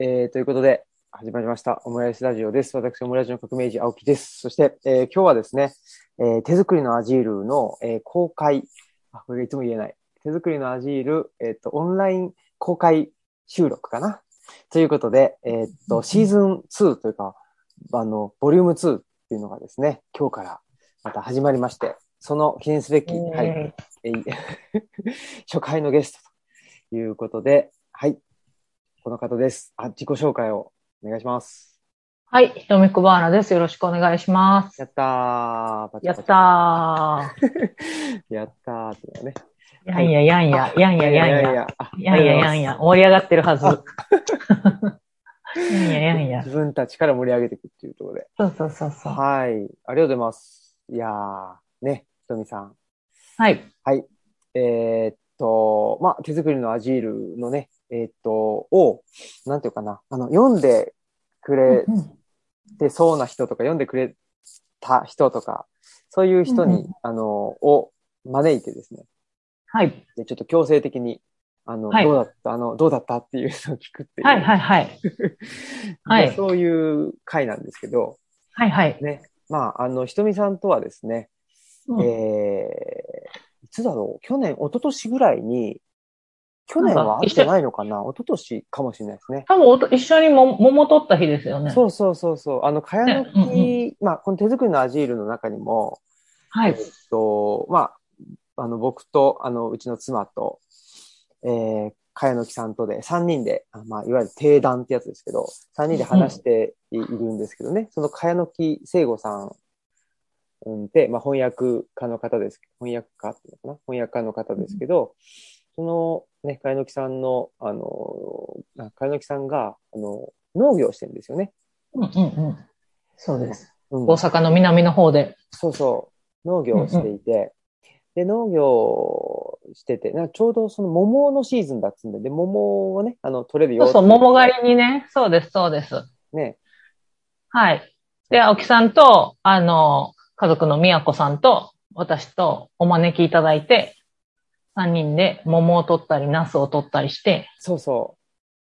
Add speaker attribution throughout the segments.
Speaker 1: えー、ということで、始まりました。オムライスラジオです。私、オムライスの革命児、青木です。そして、えー今日はですね、えー手作りのアジールの、えー公開、あ、これがいつも言えない。手作りのアジール、えっ、と、オンライン公開収録かな。ということで、えっ、と、シーズン2というか、あの、ボリューム2っていうのがですね、今日からまた始まりまして、その記念すべき、はい、えー 初回のゲストということで、はい。この方です。あ、自己紹介をお願いします。
Speaker 2: はい、ひとみくばーなです。よろしくお願いします。
Speaker 1: やったー。パチパチ
Speaker 2: やったー。
Speaker 1: やったーってのね。
Speaker 2: やんややんや、やんややんや。
Speaker 1: や
Speaker 2: んややんや。盛り上がってるはず。やんややんや。
Speaker 1: 自分たちから盛り上げていくっていうところで。
Speaker 2: そうそうそうそう。
Speaker 1: はい。ありがとうございます。いやー、ね、ひとみさん。
Speaker 2: はい。
Speaker 1: はい。えーっと、まあ、手作りのアジールのね、えーっと、を、なんていうかな、あの、読んでくれ
Speaker 2: うん
Speaker 1: てそうな人とか、読んでくれた人とか、そういう人に、
Speaker 2: うん
Speaker 1: あの、を招いてですね、
Speaker 2: はい。
Speaker 1: でちょっと強制的に、あの、
Speaker 2: はい
Speaker 1: どうだった、あの、どうだったっていうのを聞くっていう。
Speaker 2: はいはいはい。はい
Speaker 1: でそういう回なんですけど、
Speaker 2: はいはい。
Speaker 1: ね、まあ、あの、ひとみさんとはですね、
Speaker 2: うん
Speaker 1: えー、いつだろう去年、一昨年ぐらいに、去年は会ってないのかな？一昨年かもしれないですね。
Speaker 2: 多分おと一緒にも桃取った日ですよね。
Speaker 1: そうそうそうそう。あの、かやのき、
Speaker 2: ね
Speaker 1: まあ、この手作りのアジールの中にも、えっ
Speaker 2: はい。
Speaker 1: と、まあ、あの、僕と、あの、うちの妻と、えー、かやのきさんとで、3人で、あまあ、いわゆる定談ってやつですけど、3人で話しているんですけどね、そのかやのき聖吾さんうんで、まあ、翻訳家の方です。翻訳家っていうのかな？翻訳家の方ですけど、その、ね、かやのきさんの、あの、あかやのきさんが、あの、農業をしてるんですよね。
Speaker 2: うんうんうん。そうです。
Speaker 1: うん
Speaker 2: 大阪の南の方で。
Speaker 1: そうそう。農業をしていて、で、農業をしてて、なちょうどその桃のシーズンだっつうんで、で、桃をね、あの、取れるよ
Speaker 2: そうそう、
Speaker 1: って
Speaker 2: 桃狩りにね。そうです、そうです。
Speaker 1: ね。
Speaker 2: はい。で、青木さんと、あの、家族の宮子さんと、私とお招きいただいて、3人で桃を取ったり、ナスを取ったりして、
Speaker 1: そうそ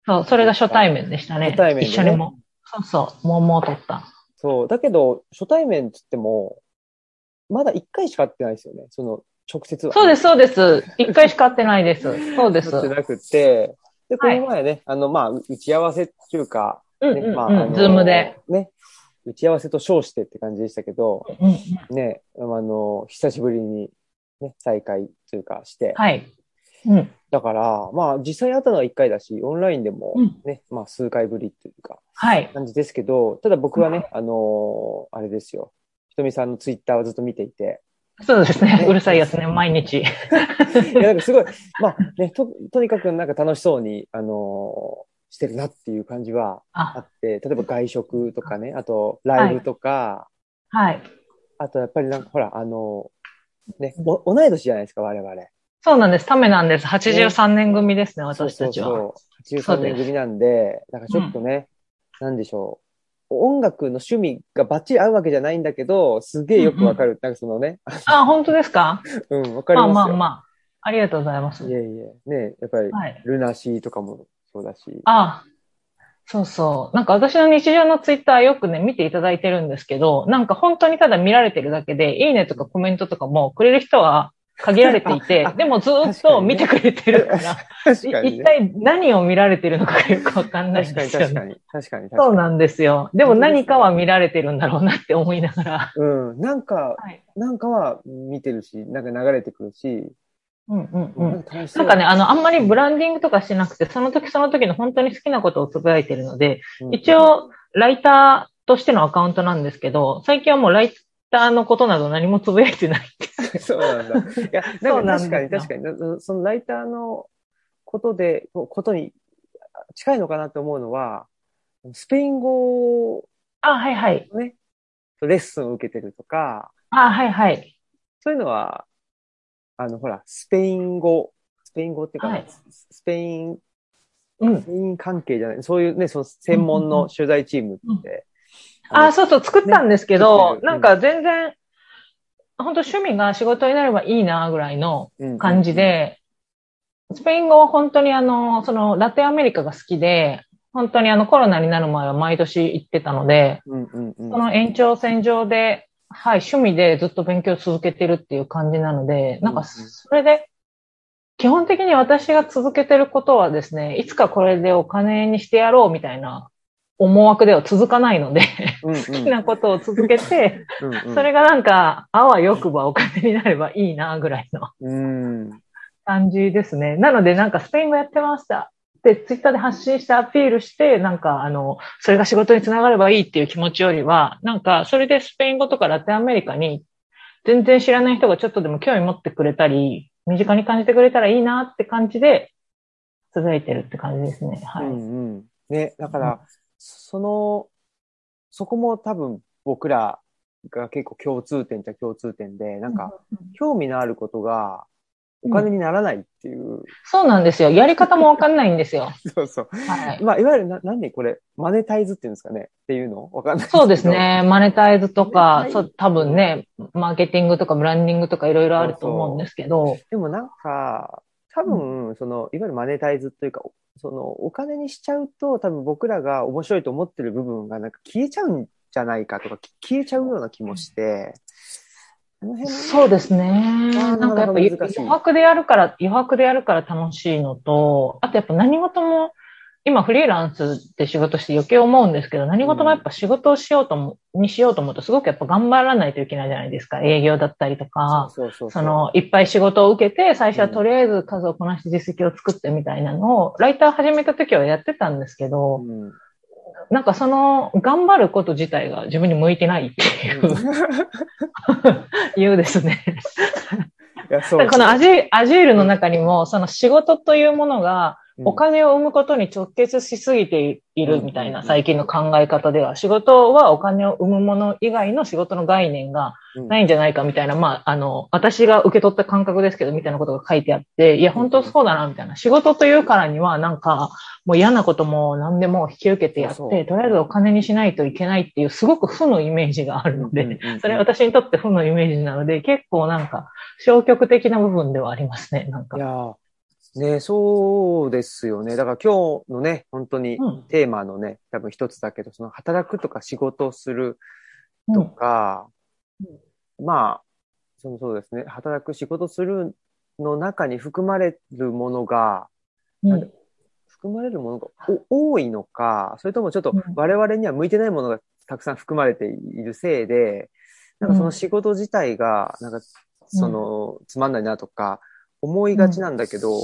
Speaker 2: そう、それが初対面でしたね。
Speaker 1: 初対面でね
Speaker 2: 一緒にも。そうそう、桃を取った。
Speaker 1: う。そう。だけど、初対面っつっても、まだ1回しか会ってないですよね。その、直接は。
Speaker 2: そうです、そうです。一回しか会ってないです。そうです。
Speaker 1: 会ってなくて、で、こ
Speaker 2: はい
Speaker 1: の前ね、あの、まあ、打ち合わせっていうか、ね、
Speaker 2: うんうん
Speaker 1: まあ、
Speaker 2: ズームで。。
Speaker 1: ね。打ち合わせと称してって感じでしたけど、
Speaker 2: うんうん
Speaker 1: ね、あの、久しぶりに、ね、再会というかして、
Speaker 2: はい。うん。
Speaker 1: だから、まあ、実際会ったのは1回だし、オンラインでも
Speaker 2: うん
Speaker 1: ね、まあ、数回ぶりっていうか、
Speaker 2: はい。
Speaker 1: 感じですけど、ただ僕はね、あのーあれですよ。ひとみさんのツイッターをずっと見ていて、
Speaker 2: そうですね。
Speaker 1: ね
Speaker 2: うるさいやつね、毎日。
Speaker 1: いや、なんかすごい、まあね、と、とにかくなんか楽しそうに、あのーしてるなっていう感じはあ
Speaker 2: あ、
Speaker 1: って、例えば外食とかね、あとライブとか、
Speaker 2: はい。
Speaker 1: あとやっぱりなんかほら、あのーね、お、同い年じゃないですか、我々。
Speaker 2: そうなんです。ためなんです。83年組ですね、私たちは。
Speaker 1: そうそうそう。83年組なんで、だからちょっとね、なんでしょう。音楽の趣味がバッチリ合うわけじゃないんだけど、すげえよくわかる。なんかそのね、
Speaker 2: あ、本当ですか？
Speaker 1: うん、わかり
Speaker 2: まあ
Speaker 1: ますよ。
Speaker 2: まあまあ。ありがとうございます。
Speaker 1: いえいえ、ね、やっぱり、
Speaker 2: はい。
Speaker 1: ルナシーとかもそうだし。
Speaker 2: あそうそう。なんか私の日常のツイッターよくね、見ていただいてるんですけど、なんか本当にただ見られてるだけで、いいねとかコメントとかもくれる人は限られていて
Speaker 1: あ、
Speaker 2: でもずっと見てくれてるから、
Speaker 1: ね。
Speaker 2: い一体何を見られてるのかよくわかんないん
Speaker 1: 確かに
Speaker 2: ですよね。
Speaker 1: 確かに。確かに確かに。
Speaker 2: そうなんですよ。でも何かは見られてるんだろうなって思いながら。
Speaker 1: うん。なんか、
Speaker 2: はい。
Speaker 1: なんかは見てるし、なんか流れてくるし、なん
Speaker 2: ん。
Speaker 1: か
Speaker 2: ね、あの、あんまりブランディングとかしてなくて、その時その時の本当に好きなことをつぶやいてるので、
Speaker 1: うん
Speaker 2: 一、応、ライターとしてのアカウントなんですけど、最近はもうライターのことなど何もつぶやいてない。
Speaker 1: そうなんだ。いや、
Speaker 2: ですよ
Speaker 1: か確かに確かに、なそのライターのことで、こことに近いのかなと思うのは、スペイン語
Speaker 2: あ、はいはい。
Speaker 1: をね、レッスンを受けてるとか、
Speaker 2: あ、はいはい。
Speaker 1: そういうのは、あの、ほら、スペイン語、スペイン語っていうか、
Speaker 2: はい。
Speaker 1: ススペイン、
Speaker 2: うん。
Speaker 1: ス。ペイン関係じゃない、そういうね、その専門の取材チームって、
Speaker 2: あ、そうそう、作ったんですけど、
Speaker 1: ね
Speaker 2: なんか全然、本当趣味が仕事になればいいな、ぐらいの
Speaker 1: うん。
Speaker 2: 感じ、で、スペイン語は本当にあの、その、ラテンアメリカが好きで、本当にあのコロナになる前は毎年行ってたので、
Speaker 1: うんうんうん。
Speaker 2: その延長線上で、はい、趣味でずっと勉強を続けてるっていう感じなので、なんかそれで、基本的に私が続けてることはですね、いつかこれでお金にしてやろうみたいな思惑では続かないので、
Speaker 1: うんうん、
Speaker 2: 好きなことを続けて、
Speaker 1: うんうん、
Speaker 2: それがなんか、あわよくばお金になればいいな、ぐらいの
Speaker 1: うん。
Speaker 2: 感じですね。なので、なんかスペイン語やってました。で、ツイッターで発信してアピールして、なんか、あの、それが仕事につながればいいっていう気持ちよりは、なんか、それでスペイン語とかラテンアメリカに全然知らない人がちょっとでも興味持ってくれたり、身近に感じてくれたらいいなって感じで、続いてるって感じですね。はい。
Speaker 1: うんうん。ね、だから、その、そこも多分僕らが結構共通点じゃ共通点で、なんか、興味のあることがお金にならないっていう。
Speaker 2: そうなんですよ。やり方もわかんないんですよ。
Speaker 1: そうそう。
Speaker 2: はい。
Speaker 1: まあ、いわゆるな、なんでこれ、マネタイズっていうんですかねっていうのわかんない
Speaker 2: そうです。ね。マネタイズと
Speaker 1: マ
Speaker 2: かそう、多分ね、マーケティングとかブランディングとかいろいろあると思うんですけど、
Speaker 1: でもなんか、多分、その、いわゆるマネタイズというか、その、お金にしちゃうと、多分僕らが面白いと思ってる部分がなんか消えちゃうんじゃないかとか、き消えちゃうような気もして、あの辺
Speaker 2: そうですね。なんかやっぱ余白でやるから、余白でやるから楽しいのと、あとやっぱ何事も、今フリーランスで仕事して余計思うんですけど、何事もやっぱ仕事をしようとも、にしようと思うとすごくやっぱ頑張らないといけないじゃないですか。営業だったりとか、
Speaker 1: そ
Speaker 2: の、いっぱい仕事を受けて、最初はとりあえず数をこなして実績を作ってみたいなのを、ライター始めた時はやってたんですけど、
Speaker 1: うん
Speaker 2: なんかその、頑張ること自体が自分に向いてないっていう、いうですね。
Speaker 1: いや、そう。
Speaker 2: このアジアジールの中にも、その仕事というものが、
Speaker 1: うん
Speaker 2: お金を生むことに直結しすぎているみたい
Speaker 1: うん
Speaker 2: な最近の考え方では、仕事はお金を生むもの以外の仕事の概念がないんじゃないかみたいな、まあ、あの、私が受け取った感覚ですけど、みたいなことが書いてあって、いや、本当そうだな、みたいな。仕事というからには、なんか、もう嫌なことも何でも引き受けてやって、とりあえずお金にしないといけないっていう、すごく負のイメージがあるので、それは私にとって負のイメージなので、結構なんか、消極的な部分ではありますね、なんか
Speaker 1: ね、そうですよね。だから今日のね、本当に
Speaker 2: うん。
Speaker 1: テーマのね、多分一つだけど、その働くとか仕事をすると
Speaker 2: うん。
Speaker 1: か、まあ、そのそうですね、働く仕事するの中に含まれるものが、
Speaker 2: うん。
Speaker 1: 含まれるものがお多いのか、それともちょっと
Speaker 2: うん。
Speaker 1: 我々には向いてないものがたくさん含まれているせいで、なんかその仕事自体が、なんか、その、つまんないなとか、思いがちなんだけど、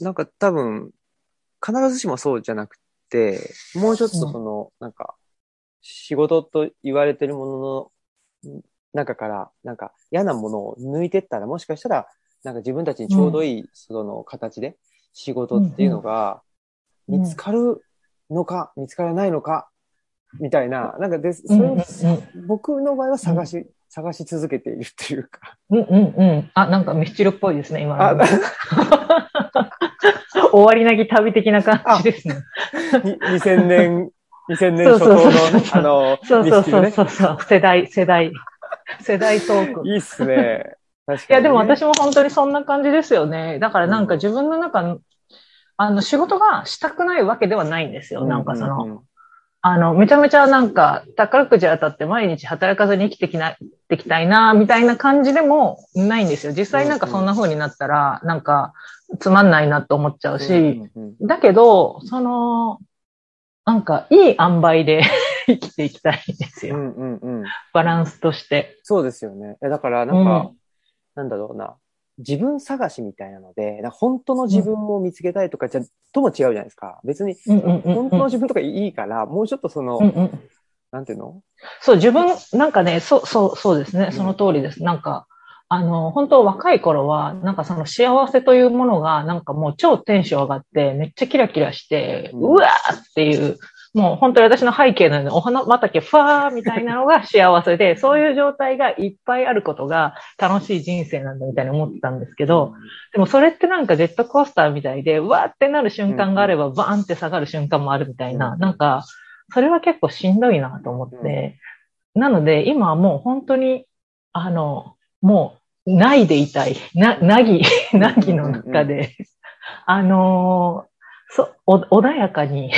Speaker 1: なんか多分、必ずしもそうじゃなくて、もうちょっとその、なんか、仕事と言われてるものの中から、なんか嫌なものを抜いてったら、もしかしたら、なんか自分たちにちょうどいい、その形で仕事っていうのが
Speaker 2: うん
Speaker 1: 見つかるのか、見つからないのか、みたいな、なんかで、それを
Speaker 2: うんうん。
Speaker 1: 僕の場合は探し、探し続けているっていうか。
Speaker 2: うんうんうん。あ、なんかミスチルっぽいですね、今
Speaker 1: あ
Speaker 2: の。終わりなき旅的な感じですね。
Speaker 1: に2000年、2000年初
Speaker 2: そうそう
Speaker 1: 頭の、
Speaker 2: そうそう
Speaker 1: あの、
Speaker 2: そうそうそうそうそう。世代、世代。世代トーク。
Speaker 1: いいっすね。確
Speaker 2: いや、
Speaker 1: かに、
Speaker 2: でも私も本当にそんな感じですよね。だからなんか自分の中の、あの、仕事がしたくないわけではないんですよ。なんかその、
Speaker 1: うんうん
Speaker 2: あの、めちゃめちゃなんか、宝くじ当たって毎日働かずに生きてきな、できたいな、みたいな感じでもないんですよ。実際なんかそんな風になったら、なんか、つまんないなと思っちゃうし、
Speaker 1: うんうんうん
Speaker 2: だけど、その、なんか、いい塩梅で 生きていきたいんですよ。
Speaker 1: うんうんうん。
Speaker 2: バランスとして。
Speaker 1: そうですよね。えだから、なんか、なんだろうな。自分探しみたいなので、本当の自分を見つけたいとかじゃ、とも違うじゃないですか。別に、
Speaker 2: うんうんうんうん
Speaker 1: 本当の自分とかいいから、もうちょっとその、
Speaker 2: うんうん
Speaker 1: なんていうの？
Speaker 2: そう、自分、なんかね、そう、そう、そうですね。
Speaker 1: うん
Speaker 2: その通りです。なんか、あの、本当若い頃は、なんかその幸せというものが、なんかもう超テンション上がって、めっちゃキラキラして、
Speaker 1: うん
Speaker 2: うわーっていう、もう本当に私の背景のようにお花畑ファーみたいなのが幸せで、そういう状態がいっぱいあることが楽しい人生なんだみたいに思ってたんですけど、でもそれってなんかジェットコースターみたいで、うわーってなる瞬間があれば、バーンって下がる瞬間もあるみたいな、
Speaker 1: うん。
Speaker 2: なんか、それは結構しんどいなと思って、なので今はもう本当に、あの、もう、ないでいたい。な、なぎ、なぎの中で、あのーそう、お穏やかに、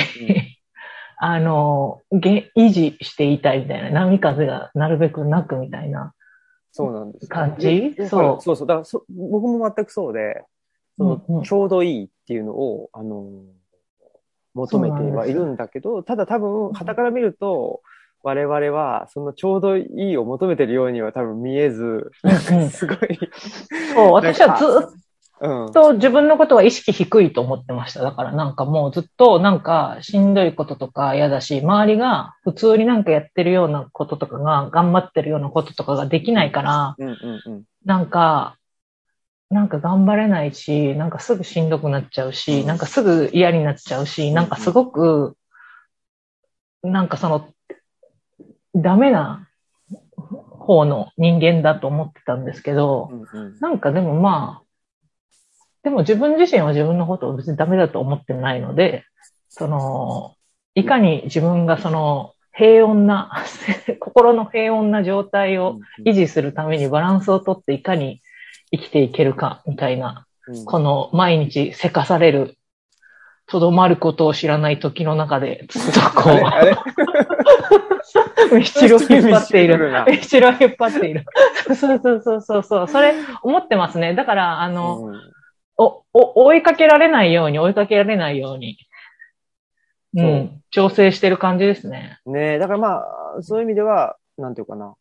Speaker 2: あの、げ維持していたいみたいな、波風がなるべくなくみたいな。
Speaker 1: そうなんです。
Speaker 2: 感じ？
Speaker 1: で
Speaker 2: そう。
Speaker 1: そうそう。だからそ僕も全くそうで、その
Speaker 2: うんうん。
Speaker 1: ちょうどいいっていうのを、あの、求めてはいるんだけど、ただ多分、傍から見ると、我々は、そのちょうどいいを求めてるようには多分見えず、すごい、
Speaker 2: そう、私はずっ
Speaker 1: うん。
Speaker 2: と自分のことは意識低いと思ってました。だからなんかもうずっとなんかしんどいこととか嫌だし、周りが普通になんかやってるようなこととかが、頑張ってるようなこととかができないから、
Speaker 1: うんうんうん。
Speaker 2: なんか、なんか頑張れないし、なんかすぐしんどくなっちゃうし、なんかすぐ嫌になっちゃうし、なんかすごく、なんかその、ダメな方の人間だと思ってたんですけど、
Speaker 1: うんうん
Speaker 2: なんかでもまあ、でも自分自身は自分のことを別にダメだと思ってないので、その、いかに自分がその平穏な、心の平穏な状態を維持するためにバランスをとっていかに生きていけるかみたいな、
Speaker 1: うん
Speaker 2: この毎日せかされる、とどまることを知らない時の中で、ずっとこう、ミスチルを引っ張っている
Speaker 1: ミスチルが。
Speaker 2: ミスチルを引っ張っている。そうそうそうそうそう。それ思ってますね。だから、あ の、
Speaker 1: うん
Speaker 2: お、お、追いかけられないように、追いかけられないように、う。ん、調整してる感じですね。
Speaker 1: ねえ、だからまあ、そういう意味では、なんていうかな、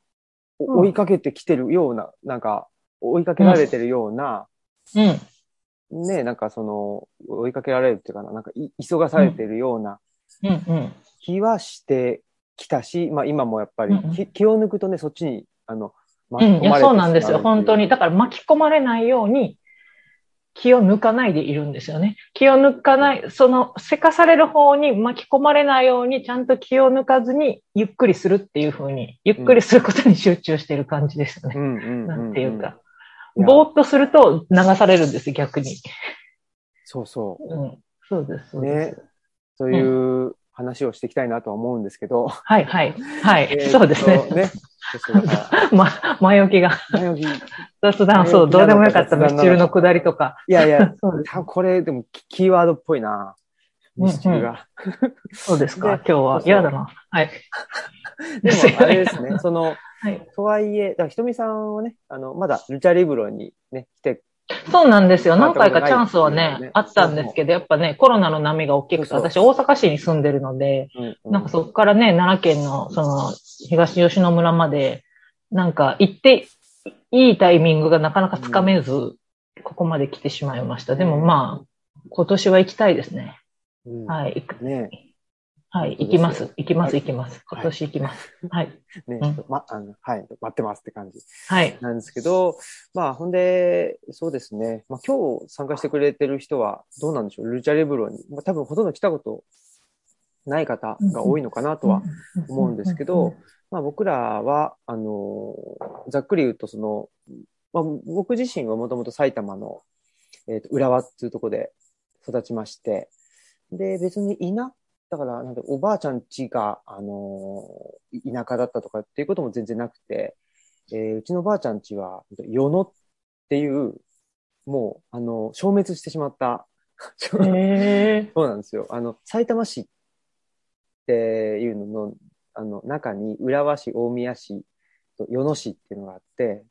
Speaker 1: お
Speaker 2: うん。
Speaker 1: 追いかけてきてるような、なんか、追いかけられてるような、
Speaker 2: うん、
Speaker 1: ねえ、なんかその、追いかけられるっていうかな、なんかい、急がされてるような
Speaker 2: うん、うん。
Speaker 1: 気はしてきたし、まあ今もやっぱり
Speaker 2: うん。うん
Speaker 1: 気、気を抜くとね、そっちに、あの、
Speaker 2: うん、いや、そうなんですよ。本当に。
Speaker 1: だ
Speaker 2: だから巻き込まれないように、気を抜かないでいるんですよね。気を抜かない、その、せかされる方に巻き込まれないように、ちゃんと気を抜かずに、ゆっくりするっていう風に、ゆっくりすることに集中している感じですよね。
Speaker 1: うんうんうん、
Speaker 2: なんていうか。ぼーっとすると流されるんです、逆に。
Speaker 1: そうそ
Speaker 2: ううです、そう
Speaker 1: う。
Speaker 2: です。
Speaker 1: ね。そういう話をしていきたいなとは思うんですけど。
Speaker 2: はい、はい。はい、そうですね。
Speaker 1: ね。
Speaker 2: ま、前置きが。
Speaker 1: 前置き
Speaker 2: 雑談、そう、どうでもよかったミスチルの下りとか。
Speaker 1: いやいや、
Speaker 2: そう
Speaker 1: 多分これでもキキーワードっぽいな。ミスチルが。
Speaker 2: そうですか、
Speaker 1: で
Speaker 2: 今日は。嫌だな。はい。
Speaker 1: でも、あれですね、その、
Speaker 2: はい。
Speaker 1: とはいえ、だひとみさんはね、あの、まだルチャリブロにね、来て、
Speaker 2: そうなんですよ。
Speaker 1: まあ
Speaker 2: 何回かチャンスは
Speaker 1: ね、
Speaker 2: ねあったんですけど、やっぱね、コロナの波が大きくて、私大阪市に住んでるので、
Speaker 1: うんうん
Speaker 2: なんかそこからね、奈良県の、その、東吉野村まで、なんか行って、いいタイミングがなかなかつかめず、ここまで来てしまいました。でもまあ、今年は行きたいですね。
Speaker 1: うん
Speaker 2: はい、行く。
Speaker 1: ね
Speaker 2: はい、行きます。行きます、
Speaker 1: はい。
Speaker 2: 行きます。今年行きます。はい。
Speaker 1: ね、
Speaker 2: うん。
Speaker 1: ま、あの、はい、待ってますって感じ
Speaker 2: はい。
Speaker 1: なんですけど、まあ、ほんで、そうですね、まあ、今日参加してくれてる人はどうなんでしょう、ルチャリブロに。まあ、多分ほとんど来たことない方が多いのかなとは思うんですけど、まあ、僕らは、あの、ざっくり言うと、その、まあ、僕自身はもともと埼玉の、えっ、と、浦和っていうところで育ちまして、で、別に田、だから、なんで、おばあちゃん家が、あのい田舎だったとかっていうことも全然なくて、えーうちのばあちゃん家は、与野っていう、もう、あの、消滅してしまった、
Speaker 2: へ
Speaker 1: そうなんですよ。あの、埼玉市っていうのの、あの、中に、浦和市、大宮市、と与野市っていうのがあって、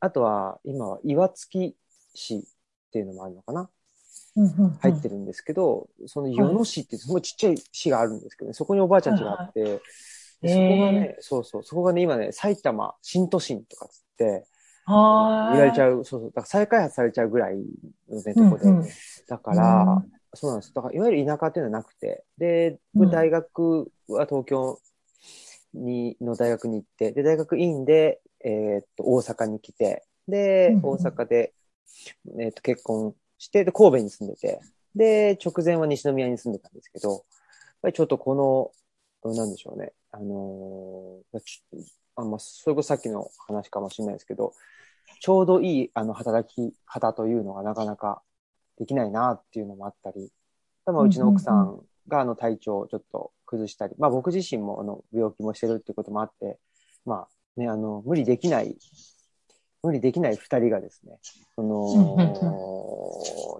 Speaker 1: あとは、今は岩槻市っていうのもあるのかな入って
Speaker 2: る。
Speaker 1: るんですけど、その与野市ってすごいちっちゃい市があるんですけどね、そこにおばあちゃん家があって、でそこがね、そうそう、そこがね、今ね、埼玉新都心とかつって、
Speaker 2: は
Speaker 1: 売られち
Speaker 2: う。
Speaker 1: ゃう、そうそう、だから再開発されちゃうぐらいのね、とこで。
Speaker 2: うんうん。
Speaker 1: だから、
Speaker 2: うん。
Speaker 1: そうなんです。だから、いわゆる田舎っていうのはなくて、で、
Speaker 2: うん
Speaker 1: 大学は東京に、の大学に行って、で、大学院で、えーっと、大阪に来て、で
Speaker 2: うん、
Speaker 1: 大阪で、えーっと、結婚して、で、神戸に住んでて、で、直前は西宮に住んでたんですけど、やっぱりちょっとこの、なんでしょうね、あのーあまあ、それこそさっきの話かもしれないですけど、ちょうどいい、あの、働き方というのがなかなかできないなっていうのもあったり、まあ、うちの奥さんがあの体調をちょっと崩したり、まあ僕自身もあの病気もしてるっていうこともあって、まあね、あの、無理できない無理できない二人がですね、その、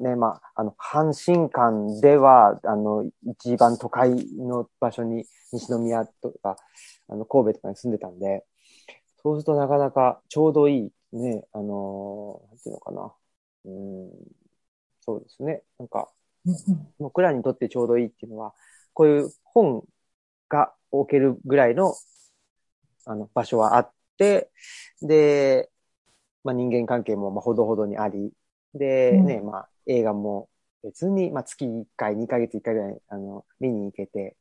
Speaker 1: ね、まあ、あの、阪神間では、あの、一番都会の場所に、西宮とか、あの、神戸とかに住んでたんで、そうするとなかなかちょうどいい、ね、あの、なんていうのかな。うん、そうですね。なんか、僕らにとってちょうどいいっていうのは、こういう本が置けるぐらいの、あの、場所はあって、で、まあ人間関係もまあほどほどにあり、で、ね、うん、まあ映画も別に、まあ月1回、2ヶ月1回ぐらい、あの、見に行けて、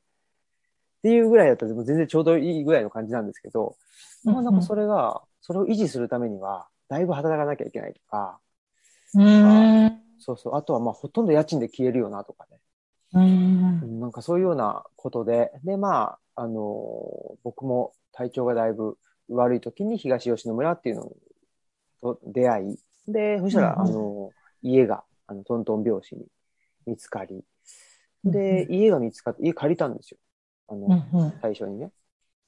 Speaker 1: っていうぐらいだったら全然ちょうどいいぐらいの感じなんですけど、まあなんかそれが、それを維持するためには、だいぶ働かなきゃいけないとか、
Speaker 2: うん
Speaker 1: そうそう。あとはまあほとんど家賃で消えるよなとかね。
Speaker 2: うん
Speaker 1: なんかそういうようなことで、で、まあ、あの僕も体調がだいぶ悪い時に東吉野村っていうのと出会い、で、そしたら、あの、家が、あの、トントン拍子に見つかり、で、家が見つかって、家借りたんですよ。あの、最初にね。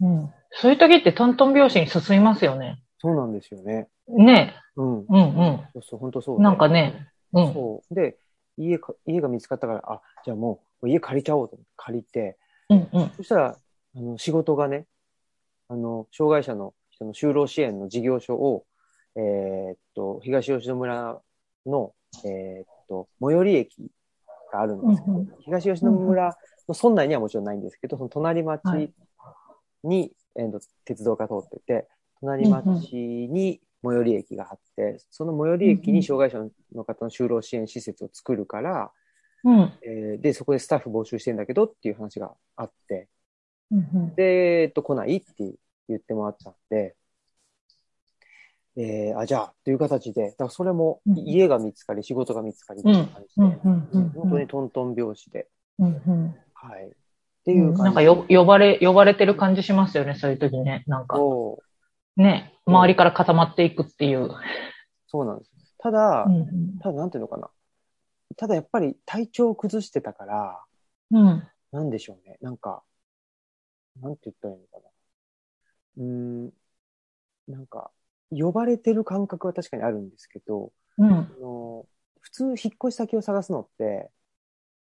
Speaker 2: うん。そういう時ってトントン拍子に進みますよね。
Speaker 1: そうなんですよね。
Speaker 2: ね
Speaker 1: うん。うん
Speaker 2: うん。
Speaker 1: そうそう、本当そう。
Speaker 2: なんかね。
Speaker 1: うん。そう。で、家か、家が見つかったから、あ、じゃあもう、家借りちゃおうと思って借りて、
Speaker 2: うんうん。
Speaker 1: そしたら、あの、仕事がね、あの、障害者の人の就労支援の事業所を、えー、っと、東吉野村の、えー、っと、最寄り駅があるんですけど、うんうん、東吉野村の村内にはもちろんないんですけど、その隣町に、はい、えー、鉄道が通ってて、隣町に最寄り駅があって、その最寄り駅に障害者の方の就労支援施設を作るから、
Speaker 2: うん、
Speaker 1: えー、で、そこでスタッフ募集してんだけどっていう話があって、
Speaker 2: うんうん、
Speaker 1: で、えっと、来ないって言ってもらったんで、えー、あ、じゃあ、という形で、だからそれも家が見つかり、仕事が見つかりっていう感じで、本当にトントン拍子で、
Speaker 2: うんうん、
Speaker 1: はい。っていう感じ、
Speaker 2: なんかよ呼ばれ、呼ばれてる感じしますよね、そういう時ね。なんか。ね、周りから固まっていくっていう。
Speaker 1: そうなんです。ただ、うんうん、ただなんていうのかな。ただやっぱり体調を崩してたから、
Speaker 2: うん。
Speaker 1: なんでしょうね。なんか、なんて言ったらいいのかな。うん、なんか、呼ばれてる感覚は確かにあるんですけど、
Speaker 2: うん、
Speaker 1: あの普通引っ越し先を探すのって、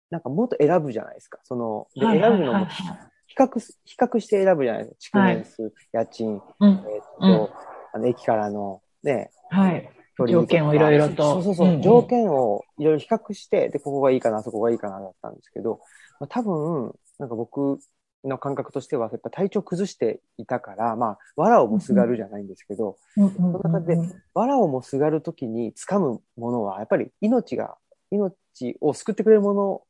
Speaker 1: なんかもっと選ぶじゃないですか。その、で選ぶのも比較、比較して選ぶじゃないですか。築年数、はい、家賃、
Speaker 2: うん、
Speaker 1: えー、っと、あの、駅からのね、
Speaker 2: はい。条件をいろいろと。
Speaker 1: そうそうそう、うんうん、条件をいろいろ比較して、で、ここがいいかな、そこがいいかな、だったんですけど、まあ、多分、なんか僕の感覚としては、やっぱ体調崩していたから、まあ、藁をもすがるじゃないんですけど、
Speaker 2: うんそ
Speaker 1: の中で、藁をもすがるときに掴むものは、やっぱり命が、命を救ってくれるも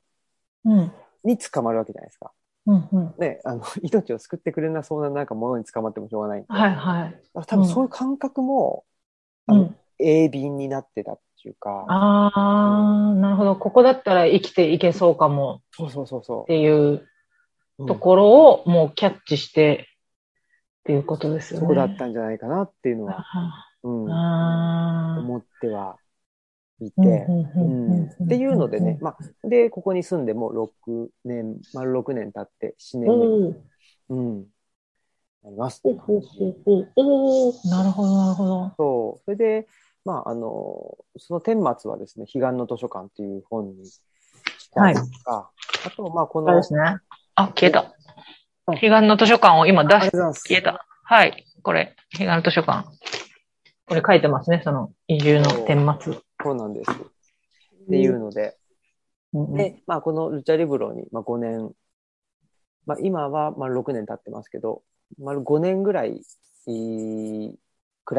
Speaker 1: のに捕まるわけじゃないですか。
Speaker 2: うんうん、
Speaker 1: ね、あの、命を救ってくれなそうななんかものに捕まってもしょうがない
Speaker 2: はいはい。
Speaker 1: 多分そういう感覚も、うん、あの、鋭敏になってたっていうか。
Speaker 2: ああ、うん、なるほど。ここだったら生きていけそうかも。
Speaker 1: そうそうそうそう。
Speaker 2: っていうところをもうキャッチしてっていうことですよね。
Speaker 1: そこだったんじゃないかなっていうのは、うん、思ってはいて、っていうのでね、まあ、で、ここに住んでも6年、丸6年経って7年目。うん。なります。
Speaker 2: おおなるほど、なるほど。
Speaker 1: そう。それで、まあ、あの、その顛末はですね、彼岸の図書館っていう本にしたりとか、はい、あと、まあ、この、
Speaker 2: そうですね。あ、消えた。彼岸の図書館を今出して、消えた。はい。これ、彼岸の図書館。これ書いてますね、その移住の顛末。
Speaker 1: そうなんです。っていうので。で、まあ、このルチャリブロに、まあ、5年、まあ、今は、まあ、6年経ってますけど、丸5年ぐらい、暮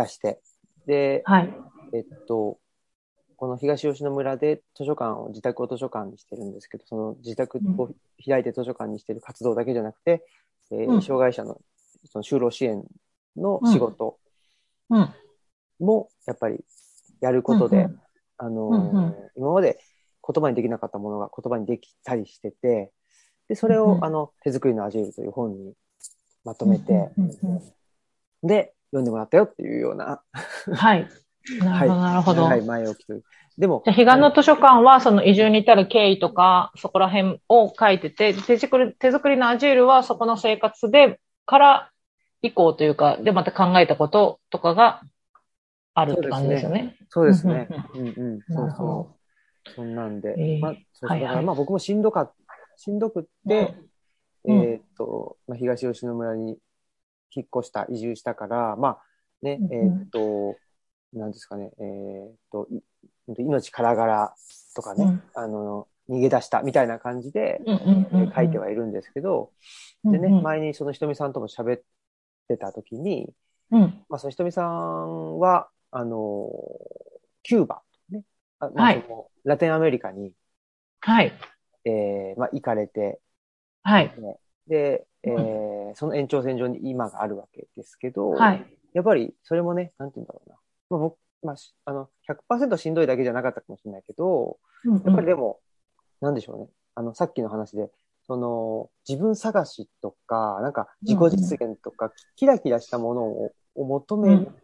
Speaker 1: らして、で、
Speaker 2: はい。
Speaker 1: えっと、この東吉野村で図書館を自宅を図書館にしてるんですけど、その自宅を開いて図書館にしてる活動だけじゃなくて、うん、えー、障害者のその就労支援の仕事もやっぱりやることで、うんうん、あの今まで言葉にできなかったものが言葉にできたりしてて、で、それを、あの、手作りのアジールという本にまとめて、で、読んでもらったよっていうような。
Speaker 2: はい。なるほど、なるほど。
Speaker 1: はい、前置きという。でも。
Speaker 2: じゃ彼岸の図書館は、その移住に至る経緯とか、そこら辺を書いてて、手作り、手作りのアジールはそこの生活で、から以降というか、でまた考えたこととかがあるって感じですよね。
Speaker 1: そうですね。
Speaker 2: う
Speaker 1: うんうん。
Speaker 2: な
Speaker 1: そうそう。そんなんで。
Speaker 2: えー
Speaker 1: まあ、そう
Speaker 2: はいはい
Speaker 1: まあ僕もしんどかっしんどくって、
Speaker 2: うん
Speaker 1: えーっと、まあ、東吉野村に引っ越した、移住したから、まあね、
Speaker 2: うん
Speaker 1: えーっと、なんですかね、えーっと、い命からがらとかね、
Speaker 2: うん。
Speaker 1: あの、逃げ出したみたいな感じで、書いてはいるんですけど、
Speaker 2: うん
Speaker 1: でね、
Speaker 2: うん
Speaker 1: 前にそのひとみさんとも喋ってた時に、
Speaker 2: うん。
Speaker 1: まあ、そのひとみさんは、あの、キューバ、ね、あまあ
Speaker 2: はい。
Speaker 1: ラテンアメリカに、
Speaker 2: はい。
Speaker 1: えーまあ、行かれて、
Speaker 2: はい。
Speaker 1: で、え
Speaker 2: う
Speaker 1: ーその延長線上に今があるわけですけど、
Speaker 2: はい。
Speaker 1: やっぱりそれもね、なんて言うんだろうな。まあ、僕、まあ、しあの、100%しんどいだけじゃなかったかもしれないけど、やっぱりでも、なんでしょうね。あの、さっきの話で、その、自分探しとか、なんか自己実現とか、キラキラしたものをを求め、
Speaker 2: うん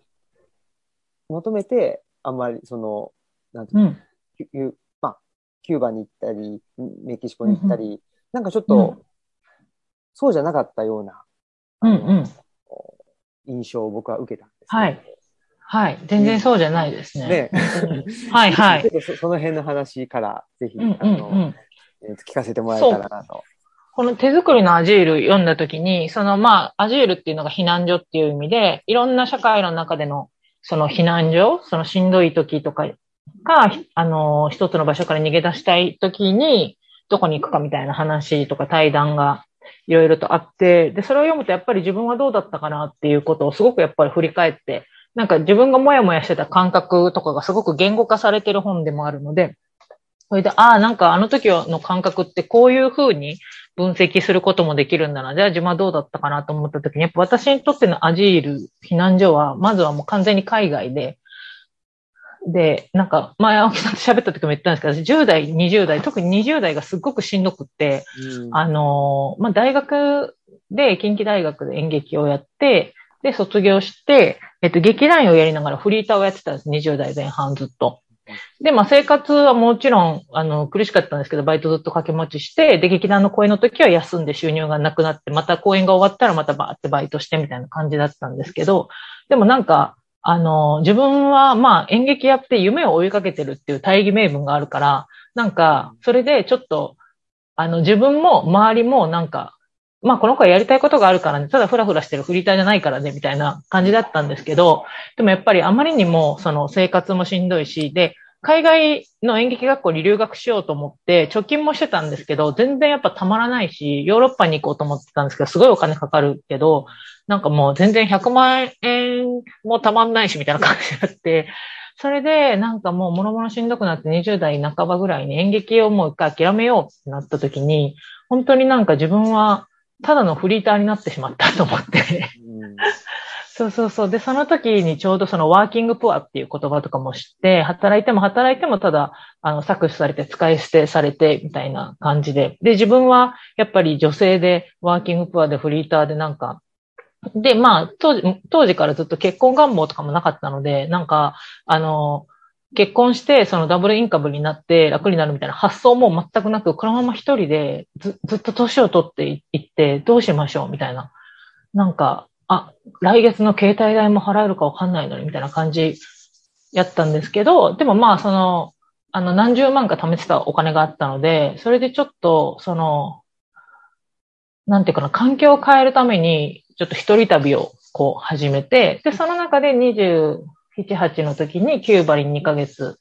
Speaker 1: 求めて、あんまり、その、なんていうの
Speaker 2: うん。
Speaker 1: キュまあ、キューバに行ったり、メキシコに行ったり、なんかちょっ
Speaker 2: う
Speaker 1: と
Speaker 2: ん、
Speaker 1: そうじゃなかったような、
Speaker 2: うんうん。
Speaker 1: 印象を僕は受けたんですけど
Speaker 2: はい。はい。全然そうじゃないですね。
Speaker 1: ね。
Speaker 2: はいはい。
Speaker 1: そその辺の話から、ぜひ、
Speaker 2: うんうん
Speaker 1: あの、聞かせてもらえたらなと。
Speaker 2: この手作りのアジール読んだときに、そのまあ、アジールっていうのが避難所っていう意味で、いろんな社会の中での、その避難所、そのしんどい時とかか、あの、一つの場所から逃げ出したい時に、どこに行くかみたいな話とか対談がいろいろとあって、で、それを読むとやっぱり自分はどうだったかなっていうことをすごくやっぱり振り返って、なんか自分がもやもやしてた感覚とかがすごく言語化されてる本でもあるので、それで、ああ、なんかあの時の感覚ってこういうふうに分析することもできるんだな。じゃあ自分はどうだったかなと思った時に、やっぱ私にとってのアジール避難所は、まずはもう完全に海外で、で、なんか前青木さんと喋った時も言ったんですけど、10代、20代、特に20代がすごくしんどくって、
Speaker 1: うん
Speaker 2: あの、まあ、大学で、近畿大学で演劇をやって、で、卒業して、えっと、劇団をやりながらフリーターをやってたんです。20代前半ずっと。で、まあ、生活はもちろん、あの、苦しかったんですけど、バイトずっと掛け持ちして、で、劇団の公演の時は休んで収入がなくなって、また公演が終わったらまたバーってバイトしてみたいな感じだったんですけど、でもなんか、あの、自分はまあ演劇やって夢を追いかけてるっていう大義名分があるから、なんか、それでちょっと、あの、自分も周りもなんか、まあこの子はやりたいことがあるからね、ただフラフラしてる。フリーターじゃないからね、みたいな感じだったんですけど、でもやっぱりあまりにもその生活もしんどいし、で、海外の演劇学校に留学しようと思って、貯金もしてたんですけど、全然やっぱたまらないし、ヨーロッパに行こうと思ってたんですけど、すごいお金かかるけど、なんかもう全然100万円もたまんないし、みたいな感じになって、それで、なんかもう物々しんどくなって20代半ばぐらいに演劇をもう一回諦めようってなった時に、本当になんか自分はただのフリーターになってしまったと思って。
Speaker 1: うん
Speaker 2: そうそうそう。で、その時にちょうどそのワーキングプアっていう言葉とかも知って、働いても働いてもただ、あの、搾取されて使い捨てされてみたいな感じで。で、自分はやっぱり女性でワーキングプアでフリーターでなんか、で、まあ、当時、当時からずっと結婚願望とかもなかったので、なんか、あの、結婚して、そのダブルインカムになって楽になるみたいな発想も全くなく、このまま一人でずずっと年を取っていって、どうしましょうみたいな。なんか、あ、来月の携帯代も払えるかわかんないのに、みたいな感じやったんですけど、でもまあ、その、あの、何十万か貯めてたお金があったので、それでちょっと、その、なんていうかな、環境を変えるために、ちょっと一人旅をこう始めて、で、その中で27、8の時にキューバに2ヶ月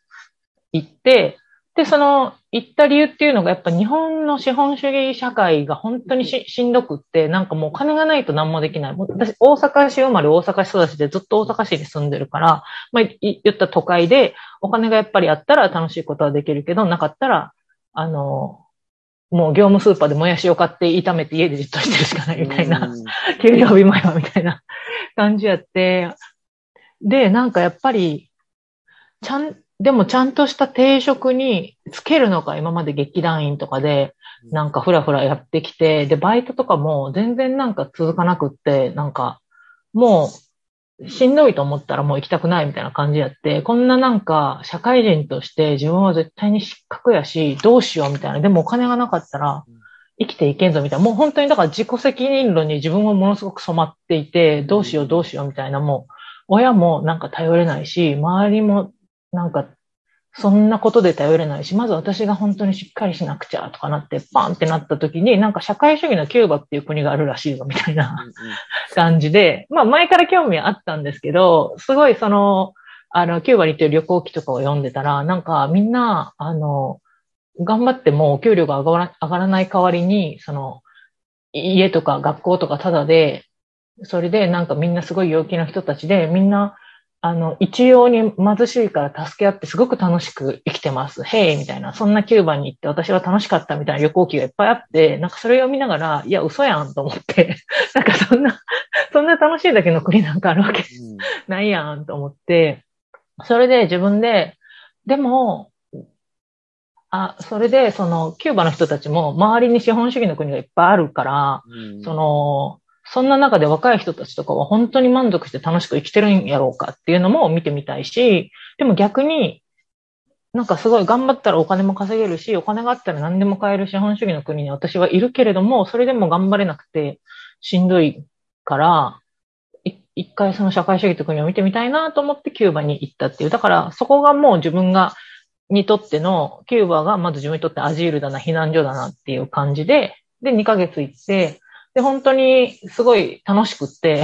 Speaker 2: 行って、で、その行った理由っていうのがやっぱ日本の資本主義社会が本当にししんどくって、なんかもうお金がないと何もできない。私、大阪市生まれ、大阪市育ちでずっと大阪市に住んでるから、まあ、い言った都会でお金がやっぱりあったら楽しいことはできるけど、なかったら、あの、もう業務スーパーでもやしを買って炒めて家でじっとしてるしかないみたいな。
Speaker 1: うん
Speaker 2: 給料日前はみたいな感じやって、で、なんかやっぱり、ちゃん、でもちゃんとした定職につけるのか、今まで劇団員とかで、なんかふらふらやってきて、で、バイトとかも全然なんか続かなくって、なんか、もう、しんどいと思ったらもう行きたくないみたいな感じやって、こんななんか、社会人として自分は絶対に失格やし、どうしようみたいな。でもお金がなかったら、生きていけんぞみたいな。もう本当にだから自己責任論に自分はものすごく染まっていて、どうしようどうしようみたいなもう親もなんか頼れないし、周りもなんかそんなことで頼れないし、まず私が本当にしっかりしなくちゃとかなって、バンってなった時に、なんか社会主義のキューバっていう国があるらしいぞみたいな 感じで、まあ前から興味あったんですけど、すごいその、あの、キューバに行ってる旅行記とかを読んでたら、なんかみんな、あの、頑張っても給料が上がら上がらない代わりに、その、家とか学校とかただで、それでなんかみんなすごい陽気な人たちで、みんなあの、一様に貧しいから助け合ってすごく楽しく生きてます。へいみたいな。そんなキューバに行って私は楽しかったみたいな旅行記がいっぱいあって、なんかそれを読みながら、いや、嘘やんと思って、なんかそんな、そんな楽しいだけの国なんかあるわけないやんと思って、それで自分で、でも、あ、それで、その、キューバの人たちも、周りに資本主義の国がいっぱいあるから、うん、その、そんな中で若い人たちとかは本当に満足して楽しく生きてるんやろうかっていうのも見てみたいし、でも逆に、なんかすごい頑張ったらお金も稼げるし、お金があったら何でも買える資本主義の国に私はいるけれども、それでも頑張れなくてしんどいから、一回その社会主義と国を見てみたいなと思ってキューバに行ったっていう。だからそこがもう自分が、にとっての、キューバがまず自分にとってアジールだな、避難所だなっていう感じで、で、2ヶ月行って、で、本当にすごい楽しくって。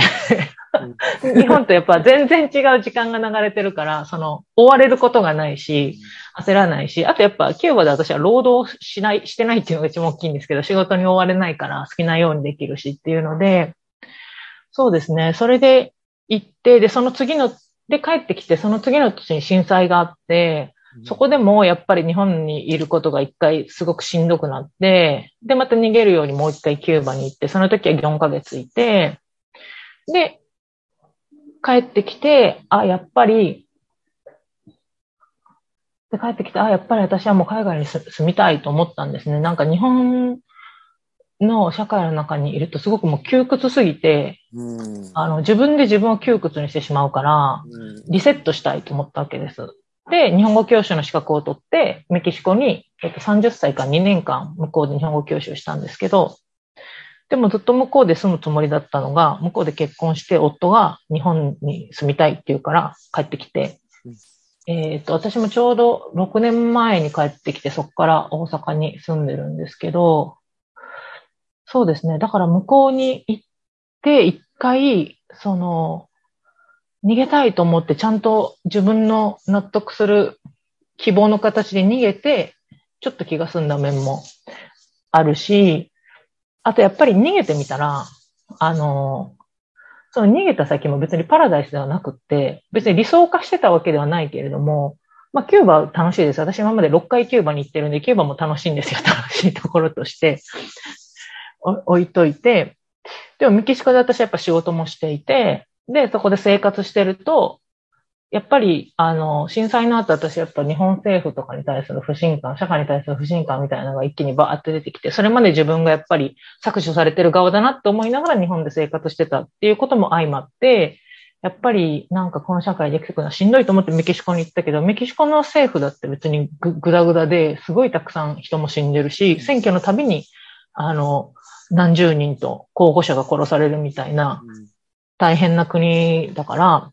Speaker 2: 日本とやっぱ全然違う時間が流れてるから、その、追われることがないし、焦らないし、あとやっぱキューバで私は労働しない、してないっていうのが一番大きいんですけど、仕事に追われないから好きなようにできるしっていうので、そうですね、それで行って、で、その次の、で帰ってきて、その次の年に震災があって、そこでもやっぱり日本にいることが一回すごくしんどくなって、で、また逃げるようにもう一回キューバに行って、その時は4ヶ月いて、で、帰ってきて、あ、やっぱり、で、帰ってきて、あ、やっぱり私はもう海外に住みたいと思ったんですね。なんか日本の社会の中にいるとすごくもう窮屈すぎて、あの、自分で自分を窮屈にしてしまうから、リセットしたいと思ったわけです。で、日本語教師の資格を取って、メキシコに、えっと、30歳から2年間向こうで日本語教師をしたんですけど、でもずっと向こうで住むつもりだったのが、向こうで結婚して夫が日本に住みたいって言うから帰ってきて、えっ、と、私もちょうど6年前に帰ってきて、そこから大阪に住んでるんですけど、そうですね。だから向こうに行って、一回、その、逃げたいと思ってちゃんと自分の納得する希望の形で逃げて、ちょっと気が済んだ面もあるし、あとやっぱり逃げてみたら、あの、その逃げた先も別にパラダイスではなくって、別に理想化してたわけではないけれども、まあ、キューバ楽しいです。私今まで6回キューバに行ってるんで、キューバも楽しいんですよ。楽しいところとして置いといて。でもメキシコで私やっぱ仕事もしていて、で、そこで生活してると、やっぱり、あの、震災の後私やっぱ日本政府とかに対する不信感、社会に対する不信感みたいなのが一気にバーって出てきて、それまで自分がやっぱり搾取されてる側だなって思いながら日本で生活してたっていうことも相まって、やっぱりなんかこの社会で生きていくのはしんどいと思ってメキシコに行ったけど、メキシコの政府だって別にぐぐだぐだですごいたくさん人も死んでるし、選挙のたびに、あの、何十人と候補者が殺されるみたいな、大変な国だから、